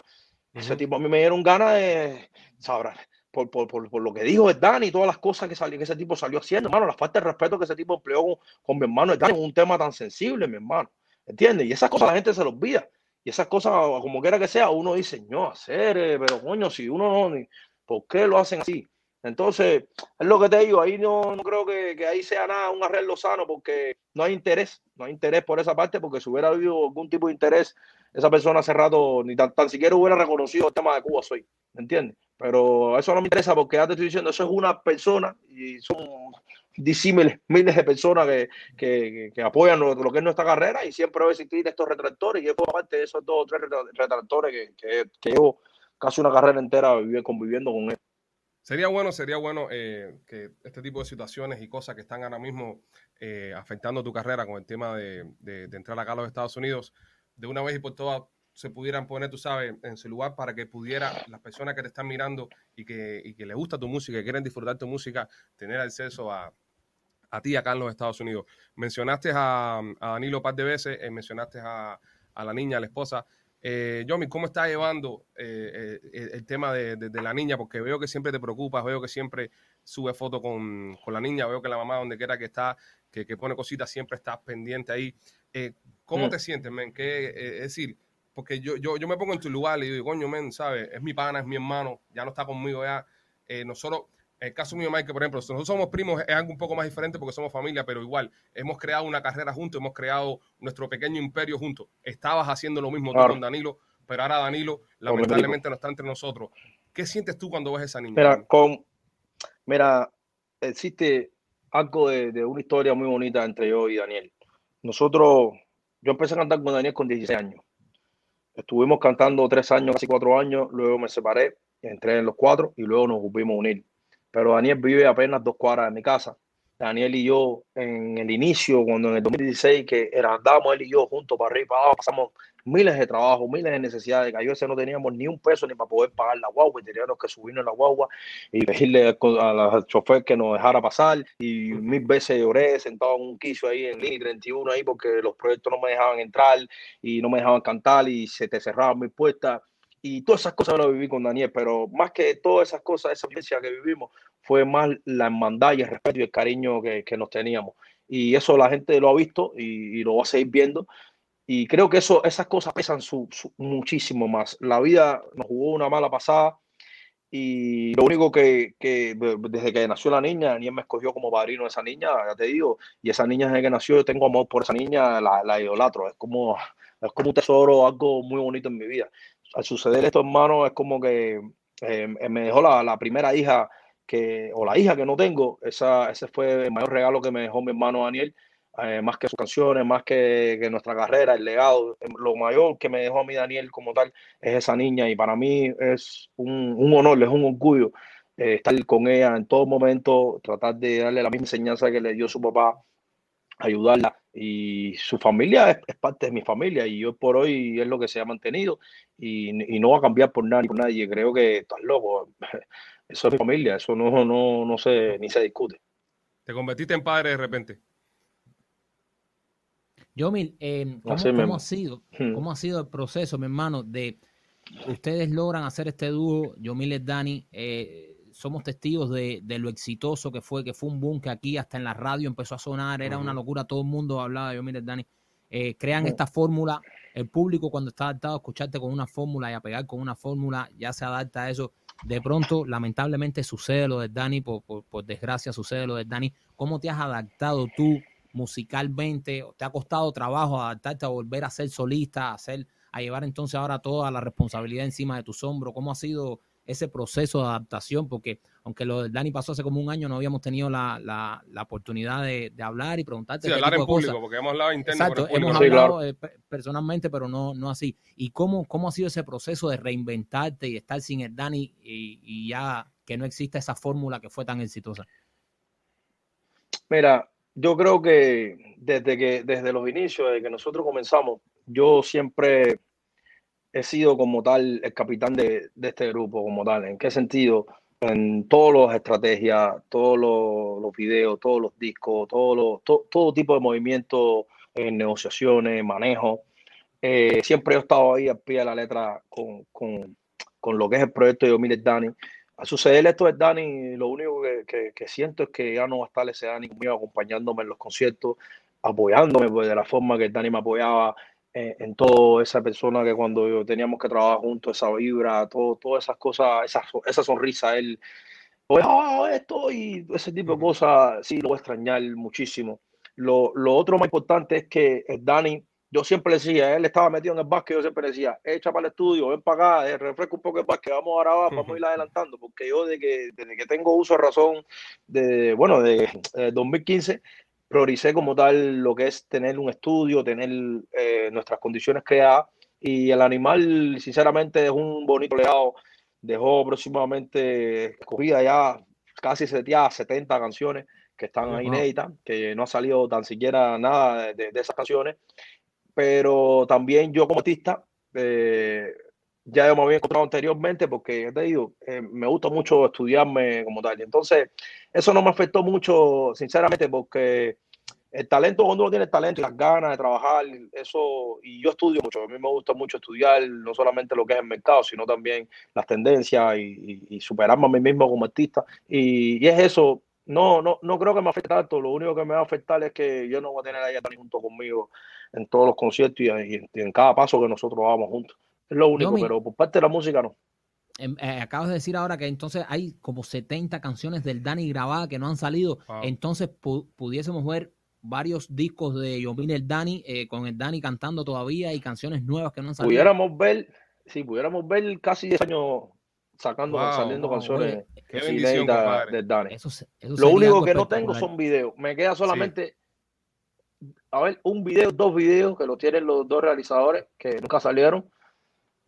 ese tipo a mí me dieron ganas de, sabrá, por, por, por, lo que dijo Dani y todas las cosas que, salió, que ese tipo salió haciendo, hermano, la falta de respeto que ese tipo empleó con, mi hermano Dani un tema tan sensible, mi hermano. ¿Entiendes? Y esas cosas la gente se los olvida. Y esas cosas, como quiera que sea, uno dice, no, hacer, eh, pero coño, si uno no, ¿por qué lo hacen así? Entonces, es lo que te digo, ahí no, no creo que, que, ahí sea nada un arreglo sano porque no hay interés, no hay interés por esa parte, porque si hubiera habido algún tipo de interés, esa persona hace rato ni tan, tan siquiera hubiera reconocido el tema de Cuba soy, ¿me entiendes? Pero eso no me interesa porque ya te estoy diciendo, eso es una persona y son disímiles, miles de personas que, que, que apoyan lo, que es nuestra carrera y siempre va a existir estos retractores y yo parte de esos dos o tres retractores que, que, que llevo casi una carrera entera conviviendo con él. Sería bueno, sería bueno eh, que este tipo de situaciones y cosas que están ahora mismo eh, afectando tu carrera con el tema de, de, de, entrar acá a los Estados Unidos, de una vez y por todas se pudieran poner, tú sabes, en su lugar para que pudiera las personas que te están mirando y que, y que les gusta tu música, que quieren disfrutar tu música, tener acceso a, a ti acá en los Estados Unidos. Mencionaste a, a Danilo un par de veces, eh, mencionaste a, a, la niña, a la esposa. Eh, Yomi, ¿cómo estás llevando eh, eh, el tema de, de, de, la niña? Porque veo que siempre te preocupas, veo que siempre sube fotos con, con, la niña, veo que la mamá, donde quiera que está, que, que pone cositas, siempre estás pendiente ahí. Eh, ¿Cómo mm. te sientes, men? Eh, es decir, porque yo, yo, yo me pongo en tu lugar y digo, coño, men, ¿sabes? Es mi pana, es mi hermano, ya no está conmigo ya. nosotros el caso mío, Mike, por ejemplo, nosotros somos primos, es algo un poco más diferente porque somos familia, pero igual, hemos creado una carrera juntos, hemos creado nuestro pequeño imperio juntos. Estabas haciendo lo mismo claro. tú con Danilo, pero ahora Danilo lamentablemente no está entre nosotros. ¿Qué sientes tú cuando ves a esa niña? Mira, con, mira existe algo de, de, una historia muy bonita entre yo y Daniel. Nosotros, yo empecé a cantar con Daniel con 16 años. Estuvimos cantando tres años, casi cuatro años, luego me separé, entré en los cuatro y luego nos volvimos a unir pero Daniel vive apenas dos cuadras de mi casa. Daniel y yo en el inicio, cuando en el 2016 que andábamos él y yo juntos para arriba pasamos miles de trabajos, miles de necesidades, que a veces no teníamos ni un peso ni para poder pagar la guagua y teníamos que subirnos la guagua y pedirle al chofer que nos dejara pasar y mil veces lloré sentado en un quiso ahí en línea 31 ahí porque los proyectos no me dejaban entrar y no me dejaban cantar y se te cerraban mis puertas y todas esas cosas lo viví con Daniel, pero más que todas esas cosas, esa experiencia que vivimos, fue más la hermandad y el respeto y el cariño que, que nos teníamos. Y eso la gente lo ha visto y, y, lo va a seguir viendo. Y creo que eso, esas cosas pesan su, su, muchísimo más. La vida nos jugó una mala pasada y lo único que, que, desde que nació la niña, Daniel me escogió como padrino de esa niña, ya te digo, y esa niña desde que nació yo tengo amor por esa niña, la, la idolatro, es como, es como un tesoro, algo muy bonito en mi vida al suceder esto, hermano, es como que eh, me dejó la, la, primera hija que, o la hija que no tengo, esa, ese fue el mayor regalo que me dejó mi hermano Daniel, eh, más que sus canciones, más que, nuestra carrera, el legado, lo mayor que me dejó a mí Daniel como tal es esa niña y para mí es un, honor, es un orgullo eh, estar con ella en todo momento, tratar de darle la misma enseñanza que le dio su papá, ayudarla y su familia es, es, parte de mi familia y hoy por hoy es lo que se ha mantenido y, no va a cambiar por nadie, por nadie. Creo que estás loco. Eso es mi familia, eso no, no, no se, ni se discute. ¿Te convertiste en padre de repente? Yomil, eh, ¿cómo, ¿cómo, ha sido. ¿cómo ha sido el proceso, mi hermano, de ustedes logran hacer este dúo, Yomil y Dani? Eh, somos testigos de, de, lo exitoso que fue, que fue un boom que aquí hasta en la radio empezó a sonar, era uh -huh. una locura, todo el mundo hablaba de yo, mire, Dani, eh, crean uh -huh. esta fórmula, el público cuando está adaptado a escucharte con una fórmula y a pegar con una fórmula, ya se adapta a eso. De pronto, lamentablemente, sucede lo de Dani, por, por, por desgracia sucede lo de Dani. ¿Cómo te has adaptado tú musicalmente? ¿Te ha costado trabajo adaptarte a volver a ser solista, a, ser, a llevar entonces ahora toda la responsabilidad encima de tus hombros? ¿Cómo ha sido ese proceso de adaptación, porque aunque lo de Dani pasó hace como un año, no habíamos tenido la, la, la oportunidad de, de, hablar y preguntarte. Sí, hablar en público, cosas. porque hemos hablado interno. Exacto, hemos sí, hablado claro. eh, personalmente, pero no, no así. ¿Y cómo, cómo ha sido ese proceso de reinventarte y estar sin el Dani y, y ya que no exista esa fórmula que fue tan exitosa? Mira, yo creo que desde que desde los inicios, desde que nosotros comenzamos, yo siempre he sido como tal el capitán de, este grupo como tal. ¿En qué sentido? En todas las estrategias, todos los, videos, todos los discos, todos los, to, todo tipo de movimientos en negociaciones, manejo. Eh, siempre he estado ahí al pie de la letra con, con, con, lo que es el proyecto de Omir Dani. A suceder esto de Dani, lo único que, que, siento es que ya no va a estar ese Dani conmigo acompañándome en los conciertos, apoyándome pues, de la forma que Dani me apoyaba en, en todo, esa persona que cuando teníamos que trabajar juntos, esa vibra, todo, todas esas cosas, esa, esa sonrisa, él, oh, esto y ese tipo de cosas, sí, lo voy a extrañar muchísimo. Lo, lo otro más importante es que Dani yo siempre le decía, él estaba metido en el básquet, yo siempre le decía, echa para el estudio, ven para acá, eh, refresca un poco el básquet, vamos a grabar, vamos a ir adelantando, porque yo desde que, desde que tengo uso de razón, de, bueno, de 2015, eh, prioricé como tal lo que es tener un estudio, tener eh, nuestras condiciones creadas, y el animal, sinceramente, es un bonito legado, dejó aproximadamente, escogida ya casi 70 canciones que están ahí inéditas, que no ha salido tan siquiera nada de, de esas canciones pero también yo como artista, eh, ya me había encontrado anteriormente porque te digo, eh, me gusta mucho estudiarme como tal. Entonces, eso no me afectó mucho, sinceramente, porque el talento, cuando uno tiene talento y las ganas de trabajar, eso, y yo estudio mucho, a mí me gusta mucho estudiar no solamente lo que es el mercado, sino también las tendencias y, superarme a mí mismo como artista. Y, y, es eso, no, no, no creo que me afecte tanto, lo único que me va a afectar es que yo no voy a tener a ella junto conmigo en todos los conciertos y, en cada paso que nosotros vamos juntos. Es lo único, pero por parte de la música no. Em, eh, acabas de decir ahora que entonces hay como 70 canciones del Dani grabadas que no han salido. Entonces pudiésemos ver varios discos de Yomil el Dani eh, con el Dani cantando todavía y canciones nuevas que no han salido. Pudiéramos ver, si pudiéramos ver casi 10 años sacando, saliendo canciones del Dani. Lo único que no tengo son videos. Me queda solamente a ver, un video, dos videos que lo tienen los dos realizadores que nunca salieron,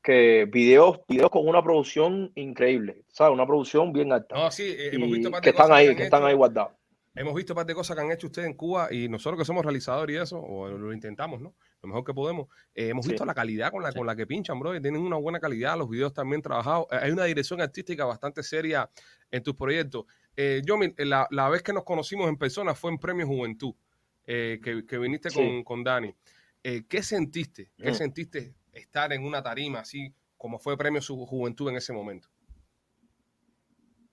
que videos, videos con una producción increíble, ¿sabes? Una producción bien alta. No, sí, eh, hemos visto que están ahí, que, están ahí guardados. Hemos visto parte de cosas que han hecho ustedes en Cuba y nosotros que somos realizadores y eso, o lo intentamos, ¿no? Lo mejor que podemos. Eh, hemos visto la calidad con la, con la que pinchan, bro. Tienen una buena calidad, los videos también trabajados. Eh, hay una dirección artística bastante seria en tus proyectos. yo, la, la vez que nos conocimos en persona fue en Premio Juventud. Eh, que, viniste con, con Dani. Eh, ¿Qué sentiste? ¿Qué mm. sentiste estar en una tarima así como fue Premio Su Juventud en ese momento?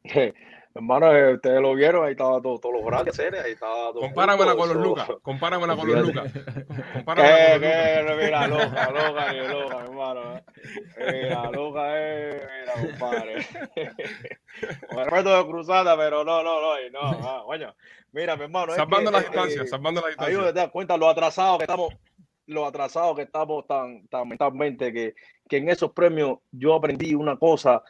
Hermano, eh, ustedes lo vieron, ahí estaba todos los grandes ahí estaba todo. Compáramela con los Lucas, compáramela con los Lucas. ¿Qué, qué? Mira, loca, loca, ni loca, hermano. Mira, loca, eh, mira, compadre. Con respeto de cruzada, pero no, no, no, no, ah, coño. Mira, mi hermano. Salvando la distancia, salvando la distancia. Ahí te das cuenta lo atrasados que estamos, lo atrasados que estamos tan, tan mentalmente, que, que en esos premios yo aprendí una cosa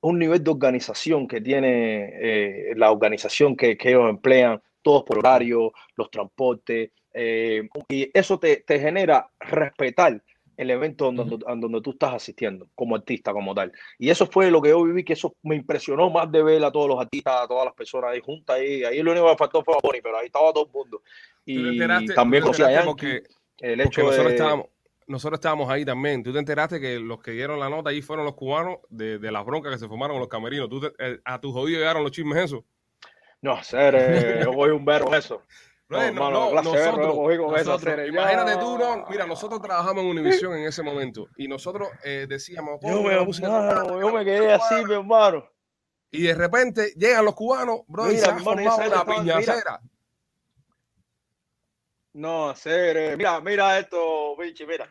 un nivel de organización que tiene eh, la organización que, ellos emplean, todos por horario, los transportes, eh, y eso te, genera respetar el evento donde, donde, tú estás asistiendo como artista, como tal. Y eso fue lo que yo viví, que eso me impresionó más de ver a todos los artistas, a todas las personas ahí juntas. Ahí, ahí lo único que faltó fue a Bonnie, pero ahí estaba todo el mundo. Y también lo porque, el hecho de... Estábamos nosotros estábamos ahí también. Tú te enteraste que los que dieron la nota ahí fueron los cubanos de, de las broncas que se formaron con los camerinos. ¿Tú eh, ¿A tus oídos llegaron los chismes eso? No, ser, eh, yo voy un verbo eso. No, no, no, nosotros, imagínate tú, no, mira, nosotros trabajamos en Univision en ese momento y nosotros eh, decíamos, yo me, yo me quedé así, mi hermano. Y de repente llegan los cubanos, bro, y se ha formado una piñacera. No, ser, mira, mira esto, bichi, mira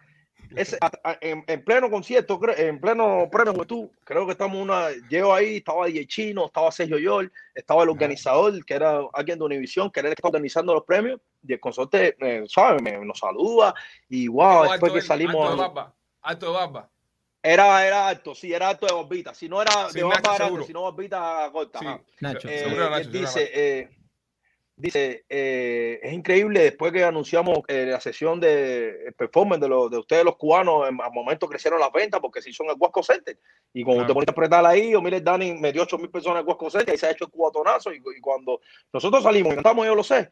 en, pleno concierto, en pleno premio Juventud, creo que estamos una. Llego ahí, estaba DJ Chino, estaba Sergio Yol, estaba el organizador, que era alguien de Univision, que era el que estaba organizando los premios. Y el consorte, eh, ¿sabes? nos saluda. Y wow, después que salimos. Alto de barba. Alto de barba. Era, era alto, sí, era alto de bombita. Si no era de barba grande, si no bombita corta. Sí, Nacho. Eh, dice, eh, Dice, eh, es increíble después que anunciamos eh, la sesión de performance de, los, de ustedes los cubanos, en, al momento crecieron las ventas porque si son el Huasco Center. Y cuando te pones a apretar ahí, o mire, Dani metió 8 mil personas en el Huasco Center y se ha hecho el cubatonazo. Y, y cuando nosotros salimos y cantamos, yo lo sé,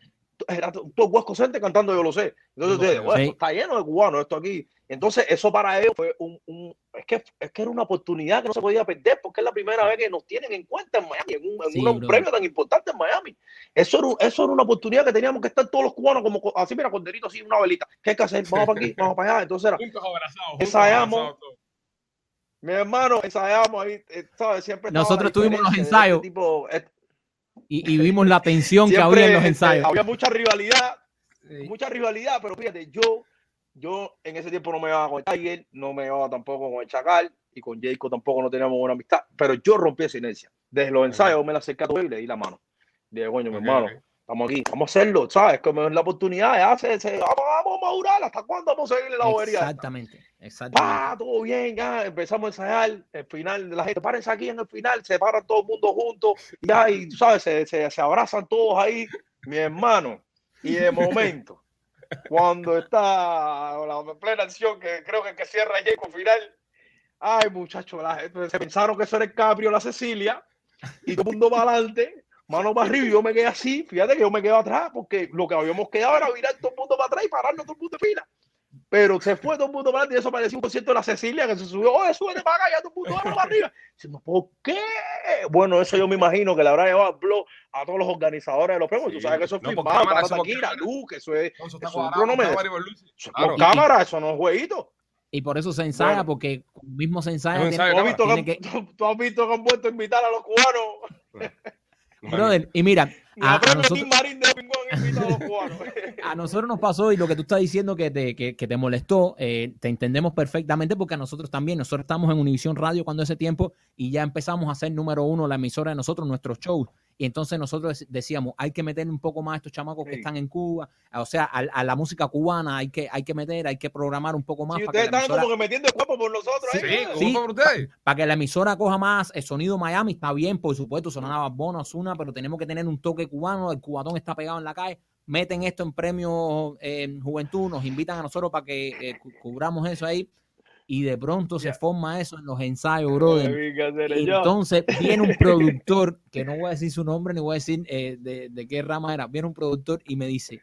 era todo Huasco Center cantando, yo lo sé. Entonces, bueno, está lleno de cubanos esto aquí. Entonces, eso para ellos fue un, un es, que, es que era una oportunidad que no se podía perder porque es la primera vez que nos tienen en cuenta en Miami, en un, premio tan importante en Miami. Eso era, eso era una oportunidad que teníamos que estar todos los cubanos como así, mira, corderito así, una velita. ¿Qué hay que hacer? Vamos para aquí, vamos para allá. Entonces era, ensayamos. Mi hermano, ensayamos ahí, eh, ¿sabes? Siempre Nosotros tuvimos los este ensayos. tipo, eh, Y, y vimos la tensión que había en los este, ensayos. había mucha rivalidad, Sí. mucha rivalidad, pero fíjate, yo, yo en ese tiempo no me llevaba con el Tiger, no me llevaba tampoco con el Chacal y con Jacob tampoco no teníamos buena amistad, pero yo rompí esa inercia. Desde los ensayos me la acerqué a todo y le di la mano. Dije, coño, mi hermano, estamos aquí, vamos a hacerlo, ¿sabes? Como es la oportunidad, ya se, se- vamos, vamos a madurar, ¿hasta cuándo vamos a seguirle la bobería? esta? Exactamente, exactamente. Pa, todo bien, ya empezamos a ensayar. El final de la gente, párense aquí en el final, se paran todo el mundo juntos, ya, y tú sabes, se, se, se abrazan todos ahí, mi hermano. Y de momento, cuando está la plena acción, que creo que, que cierra Jacob final, ay, muchachos, la se pensaron que eso era el Caprio, la Cecilia, y todo el mundo para adelante. Mano para arriba, y yo me quedé así, fíjate que yo me quedo atrás, porque lo que habíamos quedado era virar todo el mundo para atrás y pararnos todo el mundo en fila. Pero se fue todo el mundo para adelante y eso parecía un concierto de la Cecilia que se subió, oye, súbete para acá, ya todo el mundo va para arriba. Diciendo, ¿por qué? Bueno, eso yo me imagino que le habrá llevado el blog a todos los organizadores de los premios. Sí. Tú sabes que eso es No, por firmado, cámara, para eso que eso es, No, eso eso está es un cuadrado, cronómetro. cámara eso Claro. cámara, eso no es jueguito. Y por eso se ensaya, Bueno. porque mismo se ensaya. Tiene- ¿Tú has, visto que, han- tú- tú has visto que han vuelto a invitar a los cubanos? Brother, y mira, a, a nosotros, a los cubanos. a nosotros nos pasó y lo que tú estás diciendo que te, que, que te molestó, eh, te entendemos perfectamente porque a nosotros también, nosotros estamos en Univisión Radio cuando ese tiempo y ya empezamos a hacer número uno la emisora de nosotros, nuestros shows. Y entonces nosotros dec- decíamos, hay que meter un poco más a estos chamacos que están en Cuba, o sea, a, a la música cubana hay que, hay que meter, hay que programar un poco más ustedes que la están emisora, como que metiendo el cuerpo por nosotros. Sí, ahí, ¿cómo Sí. fue por ustedes? para que la emisora coja más el sonido Miami, está bien, por supuesto, sonaba Bono, Osuna, pero tenemos que tener un toque cubano, el cubatón está pegado en la calle, meten esto en premios eh, Juventud, nos invitan a nosotros para que eh, cu- cubramos eso ahí, y de pronto se forma eso en los ensayos, brother. Entonces viene un productor, que no voy a decir su nombre ni voy a decir eh, de, de qué rama era, viene un productor y me dice,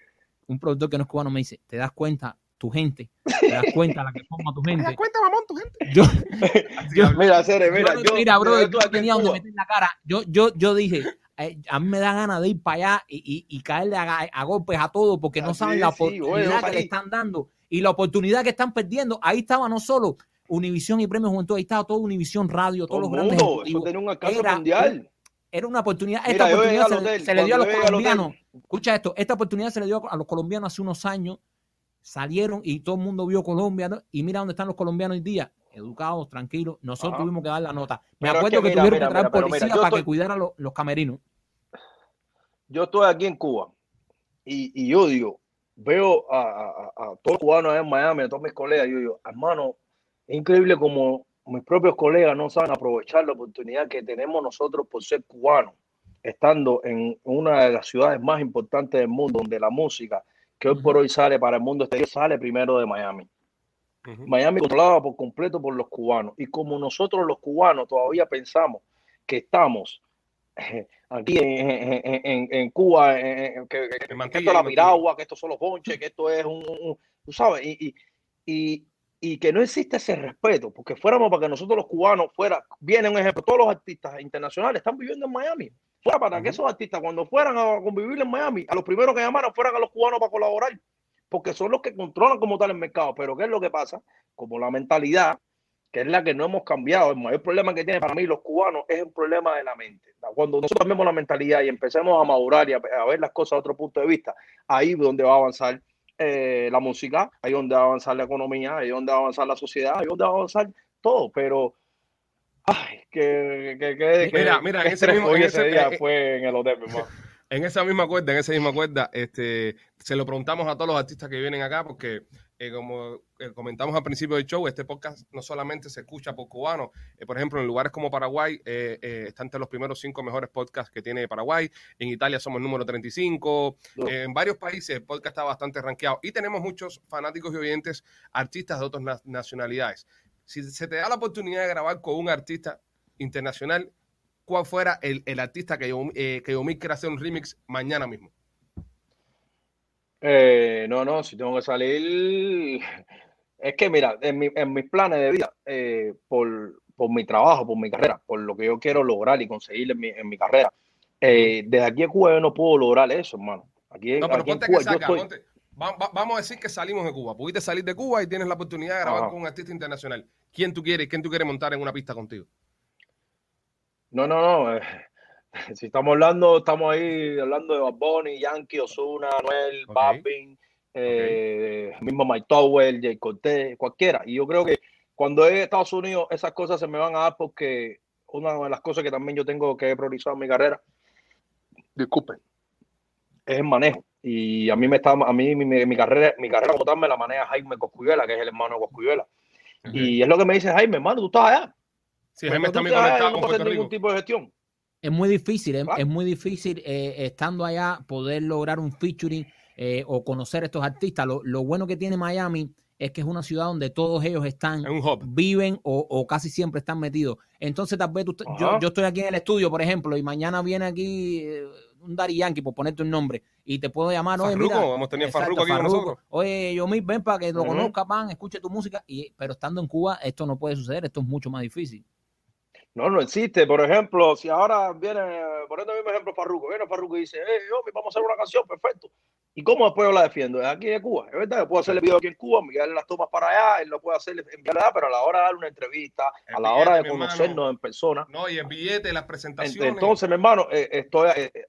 un productor que no es cubano me dice, ¿te das cuenta tu gente? ¿Te das cuenta la que forma tu ¿Te das gente? cuenta, mamón, tu gente? Yo. Mira, Cere, mira, yo no- yo, mira, brother, tú yo en tenía donde meter la cara. Yo, yo, yo dije, eh, a mí me da ganas de ir para allá y, y- y caerle a, a golpes a todos porque no Así saben la sí, oportunidad bueno, que le están dando y la oportunidad que están perdiendo. Ahí estaba no solo Univisión y Premios Juventud, ahí estaba todo Univisión Radio, todo todos los grandes mundo, eso tiene un alcance Era mundial. Era una oportunidad. Esta oportunidad se, hotel, se le dio a los colombianos. Escucha esto, esta oportunidad se le dio a los colombianos hace unos años. Salieron y todo el mundo vio Colombia. ¿no? Y mira dónde están los colombianos hoy día. Educados, tranquilos. Nosotros Ajá. tuvimos que dar la nota. Me Pero es acuerdo que que, mira, tuvieron mira, que traer mira, policía para estoy- que cuidara los, los camerinos. Yo estoy aquí en Cuba y, y yo digo, veo a, a, a- a todos los cubanos allá en Miami, a todos mis colegas, yo digo, hermano, es increíble como mis propios colegas no saben aprovechar la oportunidad que tenemos nosotros por ser cubanos, estando en una de las ciudades más importantes del mundo, donde la música que hoy por hoy sale para el mundo exterior sale primero de Miami. Miami controlada por completo por los cubanos. Y como nosotros los cubanos todavía pensamos que estamos aquí en, en- en- en Cuba, que, que- Mantilla, esto es la piragua, que esto son los que esto es un, un- tú sabes, y, y, y- que no existe ese respeto, porque fuéramos para que nosotros los cubanos fuera, viene un ejemplo, todos los artistas internacionales están viviendo en Miami. Fuera para que esos artistas cuando fueran a convivir en Miami, a los primeros que llamaran fueran a los cubanos para colaborar, porque son los que controlan como tal el mercado. Pero ¿qué es lo que pasa? Como la mentalidad, que es la que no hemos cambiado, el mayor problema que tienen para mí los cubanos es un problema de la mente. Cuando nosotros cambiemos la mentalidad y empecemos a madurar y a, a ver las cosas a otro punto de vista, ahí es donde va a avanzar eh, la música, ahí es donde va a avanzar la economía, ahí es donde va a avanzar la sociedad, ahí es donde va a avanzar todo. Pero, ay, que, que, que, que- Mira, mira, que ese mismo- hoy ese- día eh, fue en el hotel, mi hermano. En esa misma cuerda, en esa misma cuerda, este, se lo preguntamos a todos los artistas que vienen acá, porque eh, como eh, comentamos al principio del show, este podcast no solamente se escucha por cubanos, eh, por ejemplo, en lugares como Paraguay, eh, eh, está entre los primeros cinco mejores podcasts que tiene Paraguay, en Italia somos el número 35, No. en varios países el podcast está bastante rankeado y tenemos muchos fanáticos y oyentes, artistas de otras na- nacionalidades. Si se te da la oportunidad de grabar con un artista internacional, ¿cuál fuera el, el artista que, Yomi- eh, que Yomir quiera hacer un remix mañana mismo? Eh, no, no, si tengo que salir. Es que, mira, en, mi- en mis planes de vida, eh, por, por mi trabajo, por mi carrera, por lo que yo quiero lograr y conseguir en mi, en mi carrera, eh, desde aquí a Cuba yo no puedo lograr eso, hermano. Aquí, No, pero aquí en ponte que Cuba yo salga, estoy. ponte. vamos a decir que salimos de Cuba. Pudiste salir de Cuba y tienes la oportunidad de grabar con un artista internacional. ¿Quién tú quieres? ¿Quién tú quieres montar en una pista contigo? No, no, no. Eh, si estamos hablando, estamos ahí hablando de Bad Bunny, Yankee, Osuna, Noel, okay. eh, mismo Mike Tower, Jay Cortez, cualquiera. Y yo creo que cuando es Estados Unidos, esas cosas se me van a dar porque una de las cosas que también yo tengo que priorizar en mi carrera, disculpen, es el manejo. Y a mí me está, a mí mi, carrera, mi carrera como tal me la maneja Jaime Coscuyuela, que es el hermano de Coscuyuela. Y es lo que me dice Jaime, hermano, tú estás allá. Sí, Jaime está muy conectado con Puerto ningún tipo de gestión. Es muy difícil, es, muy difícil eh, estando allá poder lograr un featuring eh, o conocer a estos artistas. Lo, lo, bueno que tiene Miami es que es una ciudad donde todos ellos están, viven o, casi siempre están metidos. Entonces, tal vez yo, yo, estoy aquí en el estudio, por ejemplo, y mañana viene aquí eh, un Dari Yankee, por ponerte un nombre, y te puedo llamar, oye, mira. Hemos tenido Farruko aquí con nosotros. Oye, yo ven para que lo conozca, pan, escuche tu música. Y, pero estando en Cuba, esto no puede suceder, esto es mucho más difícil. No, no existe. Por ejemplo, si ahora viene, por el mismo ejemplo, Farruko, viene Farruko y dice, hey, vamos a hacer una canción, perfecto. ¿Y cómo después yo la defiendo? Es aquí de Cuba, es verdad, yo puedo hacerle video aquí en Cuba, enviarle las tomas para allá, él lo puede hacer, enviarle pero a la hora de dar una entrevista, a la hora de conocernos en persona. No, y el billete, las presentaciones. Entonces, mi hermano, eh, estoy eh, eh,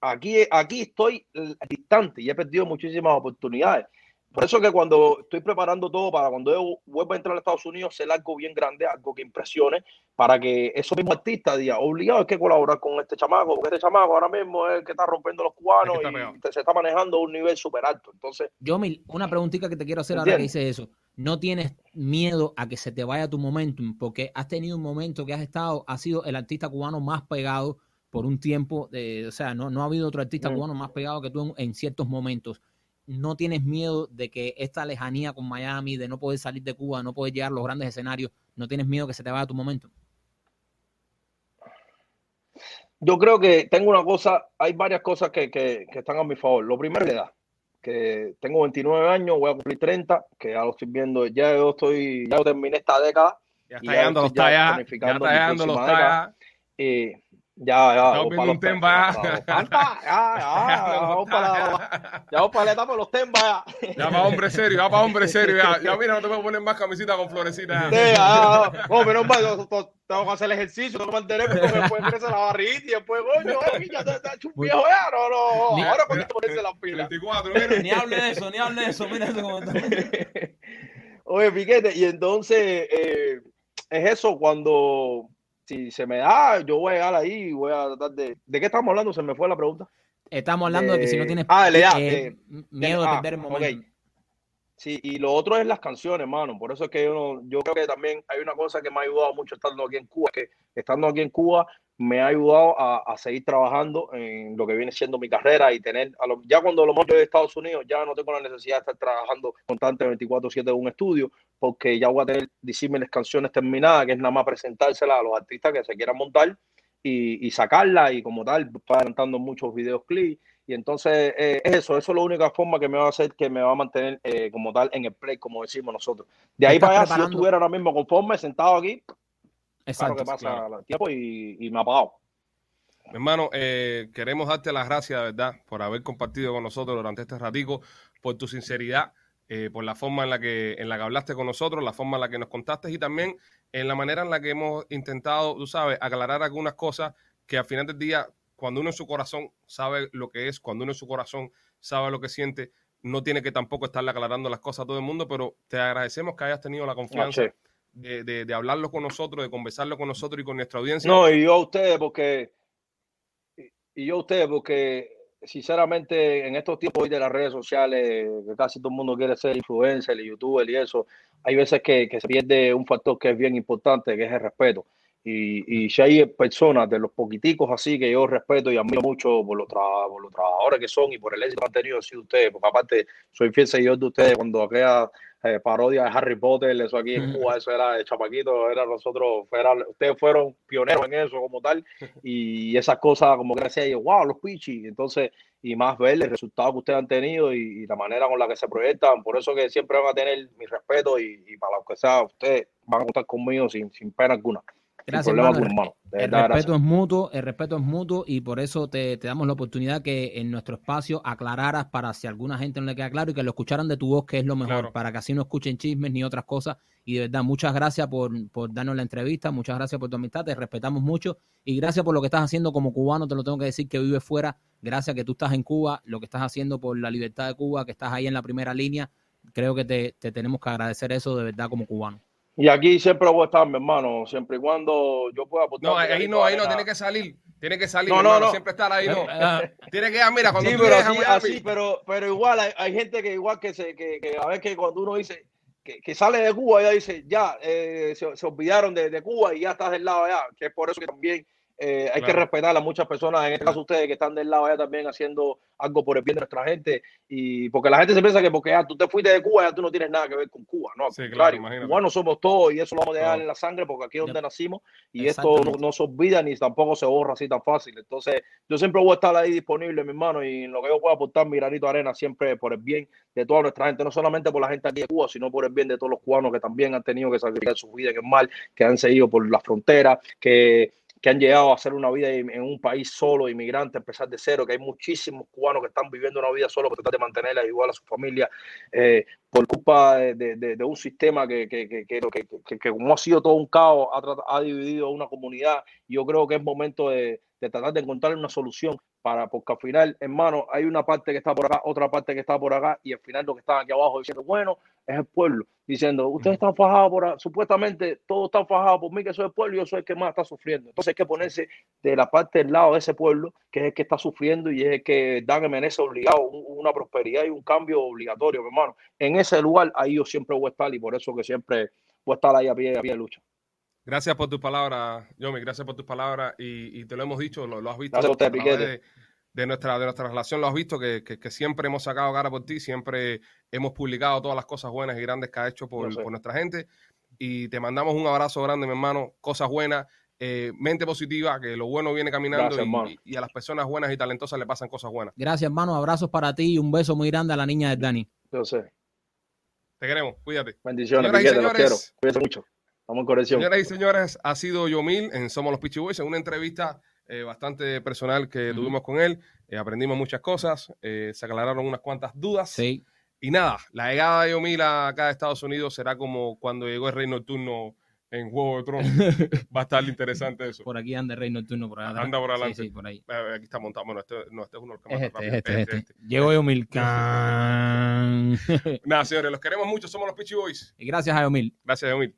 aquí, aquí estoy distante y he perdido muchísimas oportunidades. Por eso que cuando estoy preparando todo para cuando yo vuelva a entrar a Estados Unidos, ser algo bien grande, algo que impresione, para que esos mismos artistas digan, obligado hay que colaborar con este chamaco, porque este chamaco ahora mismo es el que está rompiendo los cubanos y se está manejando a un nivel súper alto. Entonces, yo, una preguntita que te quiero hacer ahora que dice eso. ¿No tienes miedo a que se te vaya tu momentum? Porque has tenido un momento que has estado, has sido el artista cubano más pegado por un tiempo, de, o sea, no, no ha habido otro artista cubano más pegado que tú en ciertos momentos no tienes miedo de que esta lejanía con Miami, de no poder salir de Cuba, no poder llegar a los grandes escenarios, no tienes miedo que se te vaya tu momento? Yo creo que tengo una cosa, hay varias cosas que, que, están a mi favor. Lo primero es la edad, que tengo 29 años, voy a cumplir 30, que ya lo estoy viendo, ya yo estoy, ya terminé esta década. Ya está llegando los tallas, ya está llegando los tallas. Ya, ya. Vamos para los temba. Ya, ya, ya. Vamos para, ya vamos para la etapa de los temba. Ya, ya para hombre serio, ya para hombre serio. Ya, ya mira, no te puedo poner más camisita con florecitas. Sí, ya, ya. No, pero no, tengo que hacer el ejercicio, tengo que mantenerme porque después crece la barriguita y después, coño, ya te hecho un viejo ya. No, no, ahora cuando ponerse las pilas. 24, mira. Ni hable de eso, ni hable de eso. Mira eso como está. Oye, Piquete, y entonces eh, es eso cuando si se me da, yo voy a llegar ahí y voy a tratar de. ¿De qué estamos hablando? Se me fue la pregunta. Estamos hablando de que si no tienes ah, eh, miedo de ah, perder el momento. Sí, y lo otro es las canciones, hermano. Por eso es que yo, yo creo que también hay una cosa que me ha ayudado mucho estando aquí en Cuba, que estando aquí en Cuba me ha ayudado a, seguir trabajando en lo que viene siendo mi carrera y tener, a lo, ya cuando lo monto de Estados Unidos, ya no tengo la necesidad de estar trabajando constante 24/7 en un estudio, porque ya voy a tener las canciones terminadas, que es nada más presentárselas a los artistas que se quieran montar y, y sacarla y como tal, adelantando muchos videos clips y entonces eh, eso, eso es la única forma que me va a hacer que me va a mantener eh, como tal en el play, como decimos nosotros. De ahí para allá, si yo estuviera ahora mismo conforme, sentado aquí, Exacto, que pasa el tiempo y, me ha apagado. hermano, eh, queremos darte las gracias, de verdad, por haber compartido con nosotros durante este ratico, por tu sinceridad, por la forma en la, que, en la que hablaste con nosotros, la forma en la que nos contaste y también en la manera en la que hemos intentado, tú sabes, aclarar algunas cosas que al final del día cuando uno en su corazón sabe lo que es, cuando uno en su corazón sabe lo que siente, no tiene que tampoco estarle aclarando las cosas a todo el mundo, pero te agradecemos que hayas tenido la confianza de, de, hablarlo con nosotros, de conversarlo con nosotros y con nuestra audiencia. No, y yo a ustedes, porque, y yo a ustedes, porque sinceramente en estos tiempos de las redes sociales, que casi todo el mundo quiere ser influencer, youtuber y eso, hay veces que se pierde un factor que es bien importante, que es el respeto. Y, y, si hay personas de los poquiticos así que yo respeto y admiro mucho por los, por los trabajadores que son y por el éxito que han tenido así ustedes, porque aparte soy fiel seguidor de ustedes cuando aquella eh, parodia de Harry Potter, eso aquí en Cuba, eso era de chapaquito, era nosotros, ustedes fueron pioneros en eso como tal, y esas cosas como que decía yo, wow, los pichis, entonces, y más ver el resultado que ustedes han tenido y, la manera con la que se proyectan, por eso que siempre van a tener mi respeto y, para lo que sea, ustedes van a contar conmigo sin, sin pena alguna. Gracias, hermano. El respeto es mutuo, el respeto es mutuo y por eso te, damos la oportunidad que en nuestro espacio aclararas para si alguna gente no le queda claro y que lo escucharan de tu voz, que es lo mejor, para que así no escuchen chismes ni otras cosas. Y de verdad, muchas gracias por, por darnos la entrevista, muchas gracias por tu amistad, te respetamos mucho y gracias por lo que estás haciendo como cubano, te lo tengo que decir que vive fuera, gracias que tú estás en Cuba, lo que estás haciendo por la libertad de Cuba, que estás ahí en la primera línea, creo que te, te tenemos que agradecer eso de verdad como cubano. Y aquí siempre voy a estar, mi hermano, siempre y cuando yo pueda aportar. No, ahí no, ahí no, tiene que salir. Tiene que salir, no, no, no. siempre estar ahí, no. tiene que, mira, cuando sí, pero así, así, pero, pero igual hay, hay, gente que igual que se, que, que a ver que cuando uno dice que, que sale de Cuba, ya dice, ya, eh, se, se, olvidaron de, de, Cuba y ya estás del lado allá, que es por eso que también eh, hay que respetar a muchas personas, en este caso ustedes que están del lado allá también haciendo algo por el bien de nuestra gente. Y porque la gente se piensa que porque ah, tú te fuiste de Cuba, ya tú no tienes nada que ver con Cuba. No, sí, claro, bueno, somos todos y eso lo vamos a dejar en la sangre porque aquí es donde nacimos y esto no, se olvida ni tampoco se borra así tan fácil. Entonces, yo siempre voy a estar ahí disponible, mi hermano, y en lo que yo pueda aportar mi granito de arena siempre por el bien de toda nuestra gente, no solamente por la gente aquí de Cuba, sino por el bien de todos los cubanos que también han tenido que sacrificar su vida en el mal, que han seguido por la frontera, que que han llegado a hacer una vida en un país solo, inmigrante, empezar de cero, que hay muchísimos cubanos que están viviendo una vida solo por tratar de mantenerla igual a su familia, eh, por culpa de, un sistema que, que, que, que, como ha sido todo un caos, ha, ha dividido una comunidad. Yo creo que es momento de, de tratar de encontrar una solución para, porque al final, hermano, hay una parte que está por acá, otra parte que está por acá, y al final lo que están aquí abajo diciendo, bueno, es el pueblo, diciendo, ustedes están fajados por, supuestamente todos están fajados por mí, que soy el pueblo, y yo soy el que más está sufriendo. Entonces hay que ponerse de la parte del lado de ese pueblo, que es el que está sufriendo y es el que dan merece obligado una prosperidad y un cambio obligatorio, hermano. En ese lugar, ahí yo siempre voy a estar, y por eso que siempre voy a estar ahí a pie, a pie de lucha. Gracias por tus palabras, Yomi, gracias por tus palabras y, te lo hemos dicho, lo, has visto de, nuestra, de nuestra relación, lo has visto que, siempre hemos sacado cara por ti, siempre hemos publicado todas las cosas buenas y grandes que ha hecho por, nuestra gente y te mandamos un abrazo grande, mi hermano, cosas buenas, eh, mente positiva, que lo bueno viene caminando y, a las personas buenas y talentosas le pasan cosas buenas. Gracias, hermano, abrazos para ti y un beso muy grande a la niña de Dani. Yo sé. Te queremos, cuídate. Bendiciones, Piquete, los quiero. Cuídate mucho. Señoras y señores, ha sido Yomil en Somos los Pitchy Boys en una entrevista eh, bastante personal que tuvimos con él. Eh, aprendimos muchas cosas, eh, se aclararon unas cuantas dudas. Sí. Y nada, la llegada de Yomil acá a Estados Unidos será como cuando llegó el Rey Nocturno en Juego de Tronos. Va a estar interesante eso. Por aquí anda el Rey Nocturno por allá. Anda por adelante. Sí, por ahí. Aquí está montado. Bueno, este, no, este es uno de los que más este, este, este, este, este. Llegó Yomil. nada, señores, los queremos mucho. Somos los Pitchy Boys. Y gracias a Yomil. Gracias, Yomil.